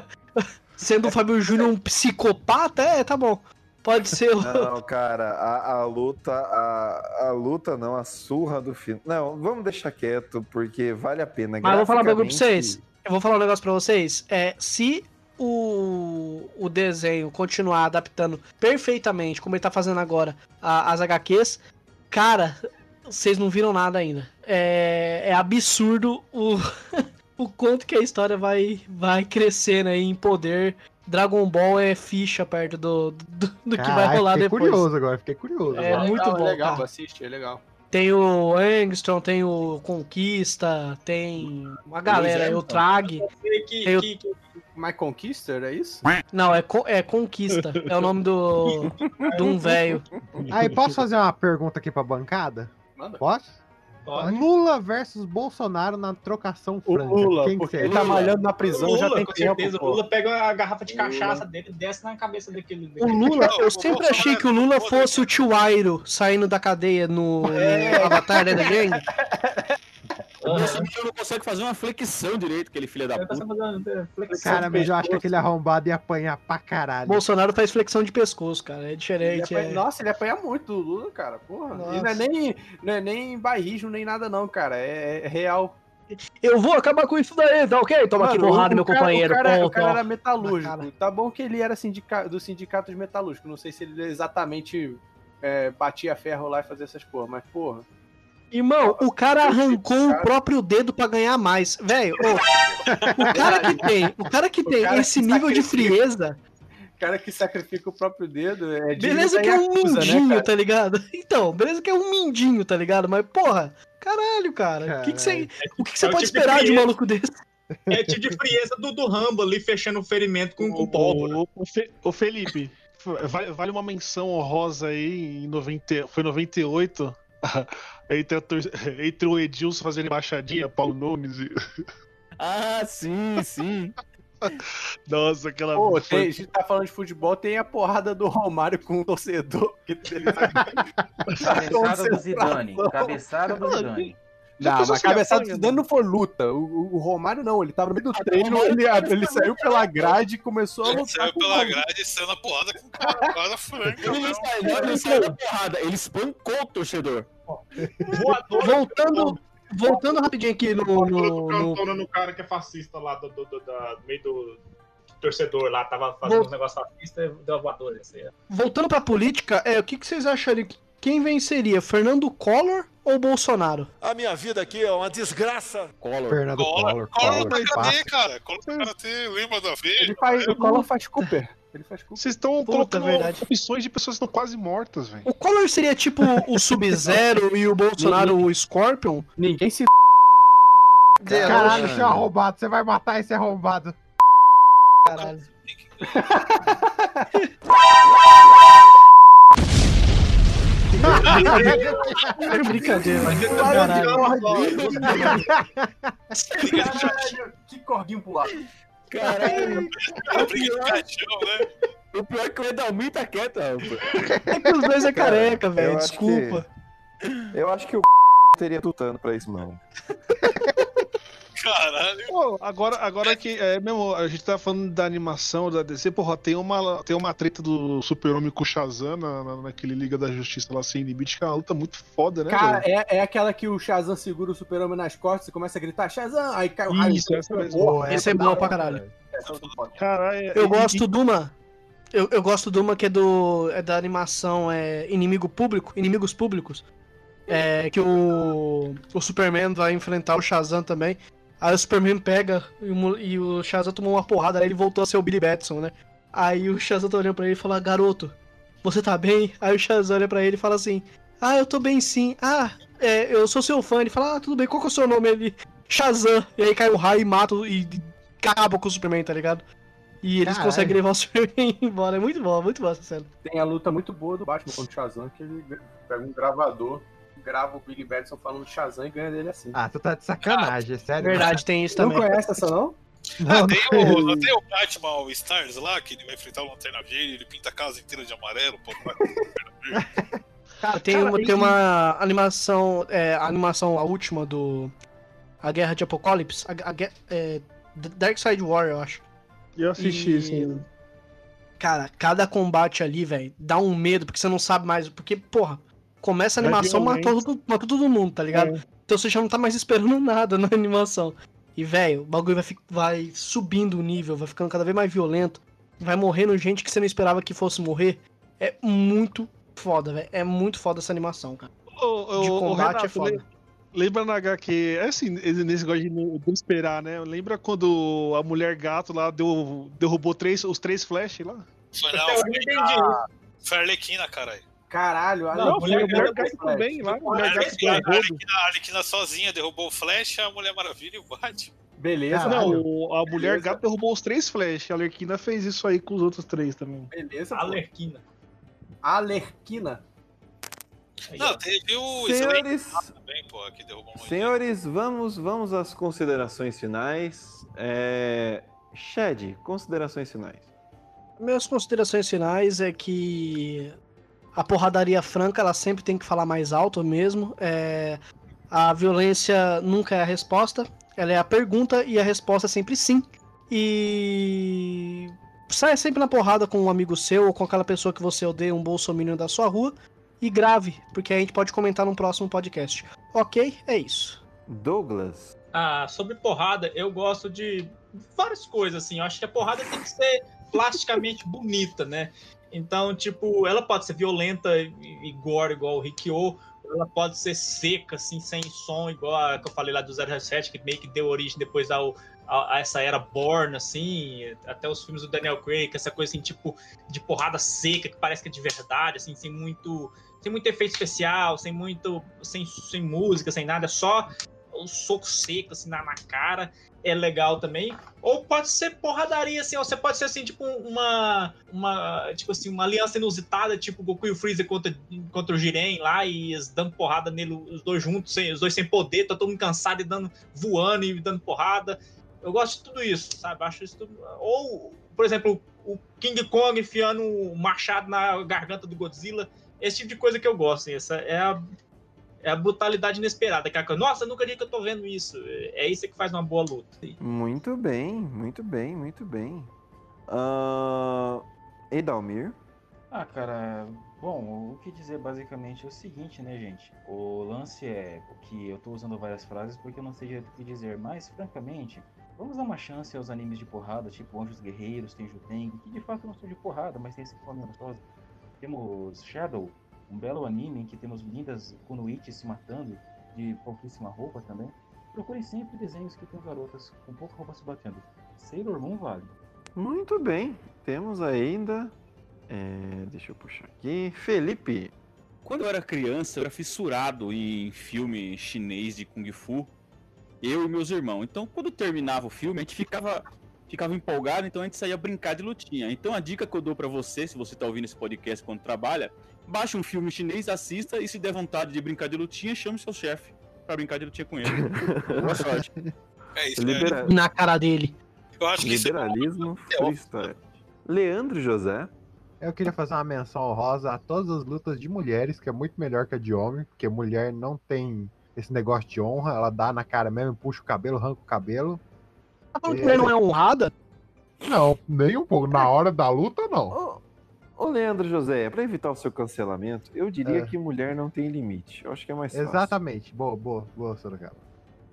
Sendo o Fábio Júnior um psicopata, é, tá bom. Pode ser o. Não, cara, a, a luta, a, a luta não, a surra do filme. Não, vamos deixar quieto, porque vale a pena. Mas eu vou falar um bagulho pra vocês. Eu vou falar um negócio pra vocês. É, se o, o desenho continuar adaptando perfeitamente, como ele tá fazendo agora, a- as HQs, cara, vocês não viram nada ainda. É, é absurdo o, o quanto que a história vai, vai crescendo aí em poder. Dragon Ball é ficha perto do, do, do que vai rolar fiquei depois. curioso agora, fiquei curioso. É agora. muito legal, bom, É legal, assiste, é legal. Tem o Angstrom, tem o Conquista, tem uma galera, aí, o Trag. Que, Tem o- que, que- My Conquister, é isso? Não, é, Co- é Conquista. É o nome do. de um velho. Aí, posso fazer uma pergunta aqui pra bancada? Manda. Posso? Lula versus Bolsonaro na trocação O franca. Lula, Quem que porque ele tá malhando na prisão Lula, já tem com tempo, certeza. pô. O Lula pega a garrafa de cachaça dele e desce na cabeça daquele. O Lula, eu o sempre achei que o Lula é foda, fosse o tio Airo saindo da cadeia no, no Avatar né, da Gang. O Bolsonaro não consegue fazer uma flexão direito, aquele filho da Ele tá puta. fazendo flexão Cara, mas eu acho que aquele arrombado ia apanhar pra caralho. Bolsonaro faz flexão de pescoço, cara. É Ele diferente. apanha- É... Nossa, ele apanha muito do Lula, cara. Porra. Nossa. E não é nem, não é nem bairrismo, nem nada, não, cara. É, é real. Eu vou acabar com isso daí, tá ok? Toma aqui Mano, porrada, o meu cara- companheiro. O cara, o Ponto, cara ó. era metalúrgico. cara. Tá bom que ele era sindica, do sindicato de metalúrgico. Não sei se ele exatamente é, batia ferro lá e fazia essas porra, mas porra. Irmão, o cara arrancou o próprio dedo pra ganhar mais. Velho, o cara que tem, o cara que O tem cara esse que nível de frieza, O cara que sacrifica o próprio dedo é beleza que é um Yakuza, né, mindinho, cara? tá ligado? Então, beleza que é um mindinho, tá ligado? Mas, porra, caralho, cara. O que, que você, o que, que você É o pode tipo de esperar de um frieza. maluco desse? É o tipo de frieza do, do Rambo ali fechando o ferimento com, com pólvora. O, o Fe- o Felipe, vale, vale uma menção honrosa aí em 90, foi 98. entre, a tor- entre o Edilson fazendo embaixadinha, Paulo Nunes e. Ah, sim, sim. Nossa, aquela. Pô, tem, a gente tá falando de futebol, tem a porrada do Romário com o torcedor. Que teve... Cabeçada do Zidane. Cabeçada do Zidane. Não, mas se cabeçada do Zidane não foi luta. O, o- Romário não, ele tava no meio do treino, ele, ele saiu pela grade e começou a Ele lutar. saiu com o pela grade e saiu na porrada com o cara, franca. Ele não saiu, ele saiu da porrada, ele espancou o torcedor. Voltando, voltando rapidinho aqui no, no, no- no cara que é fascista lá do, do, do- do meio do torcedor lá, tava fazendo Vol- uns negócios fascistas e deu a voadora. Assim, é. voltando pra política, é, o que, que vocês achariam? Quem venceria, Fernando Collor ou Bolsonaro? A minha vida aqui é uma desgraça. Collor. Fernando Collor, Collor, Collor Collor, tá cadê, cara? Collor tá cadê? Lembra da vez? Ele faz, o Collor faz Cooper. Ele faz Cooper. Vocês estão colocando verdade. opções de pessoas que estão quase mortas, velho. O Collor seria tipo o Sub-Zero e o Bolsonaro o Scorpion? Ninguém se. Caralho, seu arrombado, você vai matar esse arrombado. Caralho. É brincadeira. Caralho. Caralho, que corguinho pro lado. Caralho. Cachorro, né? O pior é que o Edalmin tá quieto, rapaz. É que os dois é careca, velho. Desculpa. Eu acho que o teria tutano pra isso, não. Caralho. Pô, agora, agora que é mesmo, a gente tá falando da animação da DC, porra, tem uma, tem uma treta do Super-Homem com o Shazam na, na- naquele Liga da Justiça lá sem limite, que é uma luta muito foda, né, Cara, velho? é, é aquela que o Shazam segura o super-homem nas costas e começa a gritar Shazam, aí cai o raio. Isso, essa mesmo. Porra, Esse é bom pra caralho. essa é muito foda. Caralho, Eu e- gosto de uma. Eu, eu gosto de uma que é do. É da animação é, Inimigo Público, Inimigos Públicos. É, que o, o Superman vai enfrentar o Shazam também. Aí o Superman pega e o, e Shazam tomou uma porrada, aí ele voltou a ser o Billy Batson, né? Aí o Shazam tá olhando pra ele e fala, garoto, você tá bem? Aí o Shazam olha pra ele e fala assim, ah, eu tô bem sim. Ah, é, eu sou seu fã. Ele fala, ah, tudo bem, qual que é o seu nome? Ele, Shazam. E aí cai o raio e mata e acaba com o Superman, tá ligado? E eles Caralho. conseguem levar o Superman embora. É muito bom, muito bom essa cena. Tem a luta muito boa do Batman contra o Shazam, que ele pega um gravador, grava o Billy Batson falando de Shazam e ganha dele assim. Ah, tu tá de sacanagem, é sério. Verdade, tem isso Não também. conhece essa não? Não, Tem não o, tem. não tem o Batman All Stars lá, que ele vai enfrentar o Lanterna Verde, ele pinta a casa inteira de amarelo, pô. Cara, tem, Cara, uma, tem uma animação, é, a animação, a última do A Guerra de Apocalipse, a, a, é, Dark Side War, eu acho. Eu assisti E- isso ainda. Cara, cada combate ali, velho, dá um medo, porque você não sabe mais. Porque, porra, começa a animação, matou, todo- matou todo mundo, tá ligado? É. Então você já não tá mais esperando nada na animação. E, velho, o bagulho vai, vai subindo o nível, vai ficando cada vez mais violento. Vai morrendo gente que você não esperava que fosse morrer. É muito foda, velho. É muito foda essa animação, cara. De ô, combate Renato, é foda. le- Lembra na HQ, é assim, esse nesse negócio de não esperar, né? Lembra quando a mulher gato lá deu, derrubou três, os três flash lá? Foi não, foi a, foi a Arlequina, caralho. Caralho, a Não, Não, Arlequina foi a mulher o Flash. também, lá. Mulher a. Arlequina- sozinha derrubou o Flash, a Mulher Maravilha e o Batman. Beleza, Não, mano. o- a mulher Beleza. gato derrubou os três flash. A Lerquina fez isso aí com os outros três também. Beleza. Alerquina. Alerquina. Não, teve o Senhores, também, pô, que derrubou um senhores, vamos, vamos às considerações finais. É... Shed, considerações finais. Minhas considerações finais é que a porradaria franca ela sempre tem que falar mais alto mesmo. É, a violência nunca é a resposta, ela é a pergunta e a resposta é sempre sim. E saia sempre na porrada com um amigo seu ou com aquela pessoa que você odeia, um bolsominion da sua rua. E grave, porque a gente pode comentar num próximo podcast. Ok? É isso. Douglas, Ah, sobre porrada, eu gosto de várias coisas, assim. Eu acho que a porrada tem que ser plasticamente bonita, né? Então, tipo, ela pode ser violenta e, gore, igual o Rikyo. Ela pode ser seca, assim, sem som, igual a que eu falei lá do 007, que meio que deu origem depois ao, a, a essa era Born, assim. Até os filmes do Daniel Craig, essa coisa, assim, tipo, de porrada seca, que parece que é de verdade, assim, sem muito... Sem muito efeito especial, sem muito... Sem, sem música, sem nada, só um soco seco assim na, na cara é legal também. Ou pode ser porradaria, assim, ou você pode ser assim, tipo, uma. uma tipo assim, uma aliança inusitada, tipo Goku e o Freezer contra, contra o Jiren lá, e eles dando porrada nele, os dois juntos, sem, os dois sem poder, tá todo mundo cansado e dando, voando e dando porrada. Eu gosto de tudo isso, sabe? Acho isso tudo. Ou, por exemplo, o King Kong enfiando o machado na garganta do Godzilla. Esse tipo de coisa que eu gosto. assim, Essa é a é a brutalidade inesperada. Que é a coisa, Nossa, nunca vi que eu tô vendo isso. É isso que faz uma boa luta. muito bem, muito bem, muito bem. Uh... Edalmir, Ah, cara, bom, o que dizer basicamente é o seguinte, né, gente? O lance é que eu tô usando várias frases porque eu não sei direito o que dizer, mas, francamente, vamos dar uma chance aos animes de porrada, tipo Anjos Guerreiros, tem Juteng, que de fato não são de porrada, mas tem esse forma gostosa. Temos Shadow, um belo anime em que temos lindas kunoichi se matando, de pouquíssima roupa também. Procure sempre desenhos que tem garotas com pouca roupa se batendo. Sailor Moon vale. muito bem. Temos ainda. é, Deixa eu puxar aqui. Felipe, Quando eu era criança, eu era fissurado em filme chinês de Kung Fu. Eu e meus irmãos. Então, quando terminava o filme, a gente ficava, ficava empolgado, então a gente saía brincar de lutinha. Então, a dica que eu dou pra você, se você tá ouvindo esse podcast quando trabalha, baixe um filme chinês, assista e se der vontade de brincar de lutinha, chame seu chefe pra brincar de lutinha com ele. Boa sorte. É isso, libera- Na cara dele. Eu acho que isso é liberalismo freestyle. Leandro José, Eu queria fazer uma menção honrosa a todas as lutas de mulheres, que é muito melhor que a de homem, porque mulher não tem esse negócio de honra, ela dá na cara mesmo, puxa o cabelo, arranca o cabelo. Tá falando que mulher não é honrada? Não, nem um pouco. Na hora da luta, não. Ô, Leandro José, pra evitar o seu cancelamento, eu diria É. que mulher não tem limite. Eu acho que é mais fácil. Exatamente. Boa, boa, boa, Sorocaba.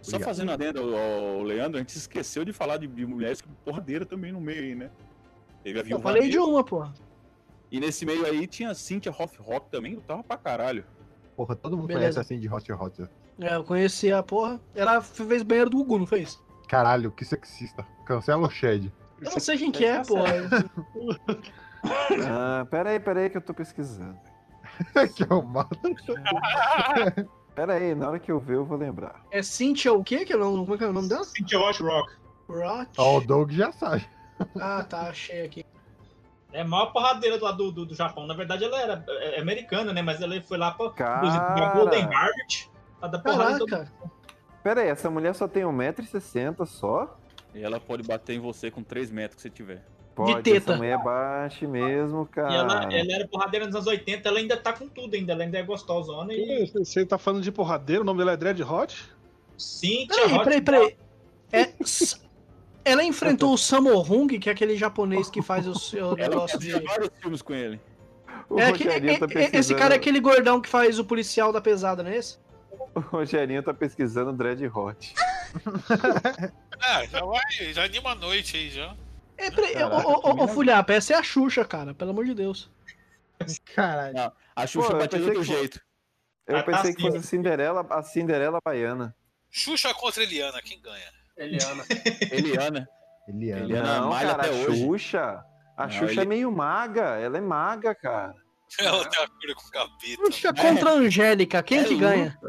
Só Obrigado. fazendo adendo ao, Leandro, a gente esqueceu de falar de, de mulheres com porradeira também no meio aí, né? Teve a Eu falei de uma, pô. E nesse meio aí tinha Cynthia Hoff Rock também, lutava pra caralho. Porra, todo mundo Beleza. conhece assim de Hot Hot. É, eu conheci a porra. Ela fez banheiro do Gugu, não fez? Caralho, que sexista. Cancela o Shed. Eu não sei quem que é, porra. Ah, pera aí, pera aí que eu tô pesquisando. que é o mal. Pera aí, na hora que eu ver eu vou lembrar. É Cynthia o quê? Que é o nome- como é que é o nome dela? Cynthia Rock Rock. Rock. Ó, o Doug já sabe. Ah, tá, achei aqui. É a maior porradeira lá do, do, do Japão. Na verdade, ela era é, americana, né? Mas ela foi lá pra, inclusive, pra Cara. Golden Harvard pra dar porrada. Pera aí, essa mulher só tem 1,60m só? E ela pode bater em você com 3 metros que você tiver. Pode, teta. essa mulher é baixa mesmo, cara. E ela, ela era porradeira nos anos 80, ela ainda tá com tudo ainda, ela ainda é gostosona e. Você tá falando de porradeiro, o nome dela é Dread Hot? Sim, Peraí, peraí, peraí. É, s- ela enfrentou o Sammo Hung, que é aquele japonês que faz o seu negócio de. vários filmes com ele. O É, que- Rogerinho tá é- é- esse cara é aquele gordão que faz o policial da pesada, não é esse? O Rogerinho tá pesquisando Dread Hot. Ah, já vai, já anima a noite aí já. É, peraí, ô, ô, ô, que ô, Fulhapa, essa é a Xuxa, cara, pelo amor de Deus. Caralho. Não, a Xuxa Pô, eu batia de outro que jeito. Eu tá pensei que fosse a Cinderela, a Cinderela baiana. Xuxa contra Eliana, quem ganha? Eliana. Eliana. Eliana. Eliana Não, malha cara, até a hoje. Xuxa. A Não, Xuxa ele- é meio maga, ela é maga, cara. Ela tem a cura com capeta. Xuxa contra a Angélica, quem É que ganha?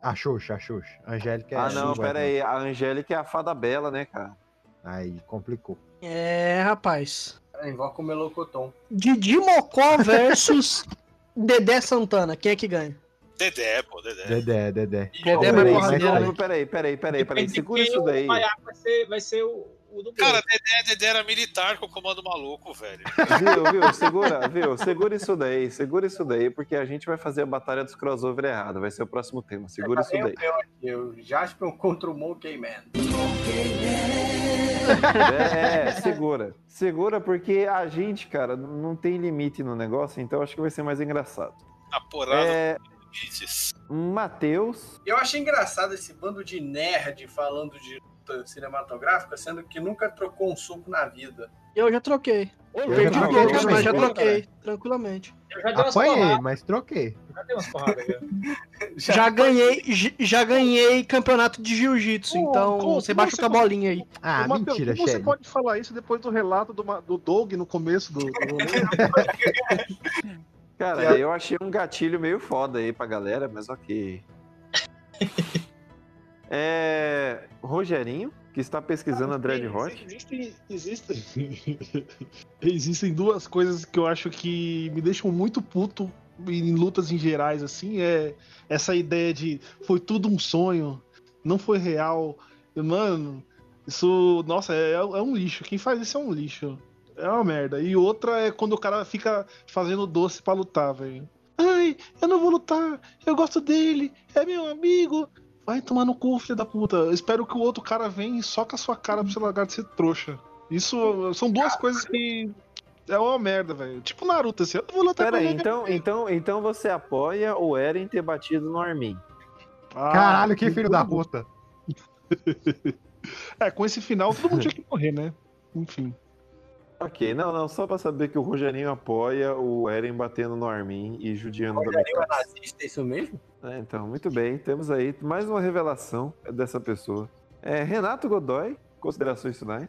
A Xuxa, a Xuxa. A Angélica é ah, não, pera aí. A Angélica é a fada bela, né, cara? Aí, complicou. É, rapaz. É, invoca o melocotão. Didi Mocó versus Dedé Santana, quem é que ganha? Dedé, pô, Dedé. Dedé, Dedé. Dedé é mais Peraí, peraí, peraí, peraí, Segura isso daí. Vai ser, vai ser o, Cara, Dedé, Dedé era militar com o comando maluco, velho. Viu, viu? Segura, viu? Segura isso daí, segura isso daí, porque a gente vai fazer a batalha dos crossover errado. Vai ser o próximo tema. Segura isso daí. aqui, o Jasper contra o Monkey Man. É, é, segura. Segura porque a gente, cara, não tem limite no negócio, então acho que vai ser mais engraçado. A porrada É. Matheus. Eu achei engraçado esse bando de nerd falando de luta cinematográfica, sendo que nunca trocou um soco na vida. Eu já troquei. Eu Perdi já um troquei pouco, mas já troquei, tranquilamente. Eu já dei umas Apanhei, porradas, mas troquei. já dei umas porradas. já. Já ganhei, já ganhei campeonato de jiu-jitsu, então como- você baixa a bolinha aí. Ah, Ô, Matheus, mentira, como você pode falar isso depois do relato do, do Doug no começo do. do... Cara, eu achei um gatilho meio foda aí pra galera, mas ok. É. Rogerinho, que está pesquisando a Dread Hot. Existem, existem, existem duas coisas que eu acho que me deixam muito puto em lutas em gerais, assim, é essa ideia de foi tudo um sonho, não foi real. Mano, isso, nossa, é, é um lixo. Quem faz isso é um lixo. É uma merda. E outra é quando o cara fica fazendo doce pra lutar, velho. Ai, eu não vou lutar, eu gosto dele, é meu amigo. Vai tomar no cu, filho da puta. Eu espero que o outro cara venha e soca a sua cara pra você largar de ser trouxa. Isso são duas coisas que. É uma merda, velho. Tipo Naruto, assim. Eu não vou lutar Pera com aí, ele. então, então, então você apoia o Eren ter batido no Armin. Ah, Caralho, que filho da puta. É, com esse final, todo mundo tinha que morrer, né? Enfim. Ok, não, não, só pra saber que o Rogerinho apoia o Eren batendo no Armin e judiando da Rogerinho é Mikasa. nazista, é isso mesmo? É, então, muito bem. Temos aí mais uma revelação dessa pessoa. É, Renato Godoy, considerações finais.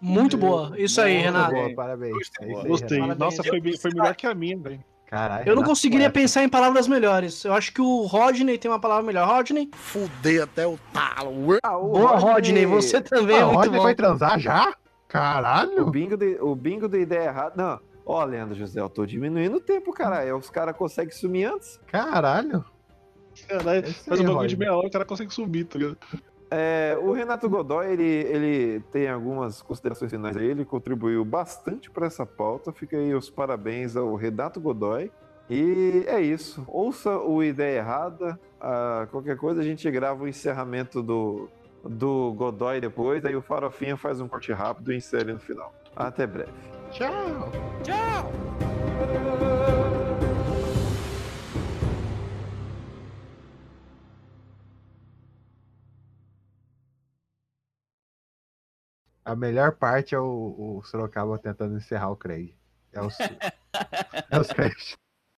Muito boa. Isso aí, Muito Renato. boa, parabéns. É isso aí, Gostei. Renato. Nossa, foi, foi melhor que a minha, velho. Caralho. Eu não conseguiria pensar em palavras melhores. Eu acho que o Rodney tem uma palavra melhor. Rodney? Fudei até o talo. Ah, o Boa, Rodney. Você também é Ah, o muito Rodney bom. vai transar já? O Caralho. bingo, de, o bingo da ideia errada. Não, ó, Leandro José, eu tô diminuindo o tempo, cara. Os caras conseguem sumir antes. Caralho. Caralho, faz um bagulho de meia hora, o cara consegue subir, tá ligado? É, o Renato Godoy, ele, ele tem algumas considerações finais aí, ele contribuiu bastante para essa pauta. Fica aí os parabéns ao Renato Godoy. E é isso. Ouça o Ideia Errada. Ah, qualquer coisa a gente grava o encerramento do, do Godoy depois. Aí o Farofinha faz um corte rápido e insere no final. Até breve. Tchau. Tchau! A melhor parte é o, o Sorocaba tentando encerrar o Craig. É o, é o 7.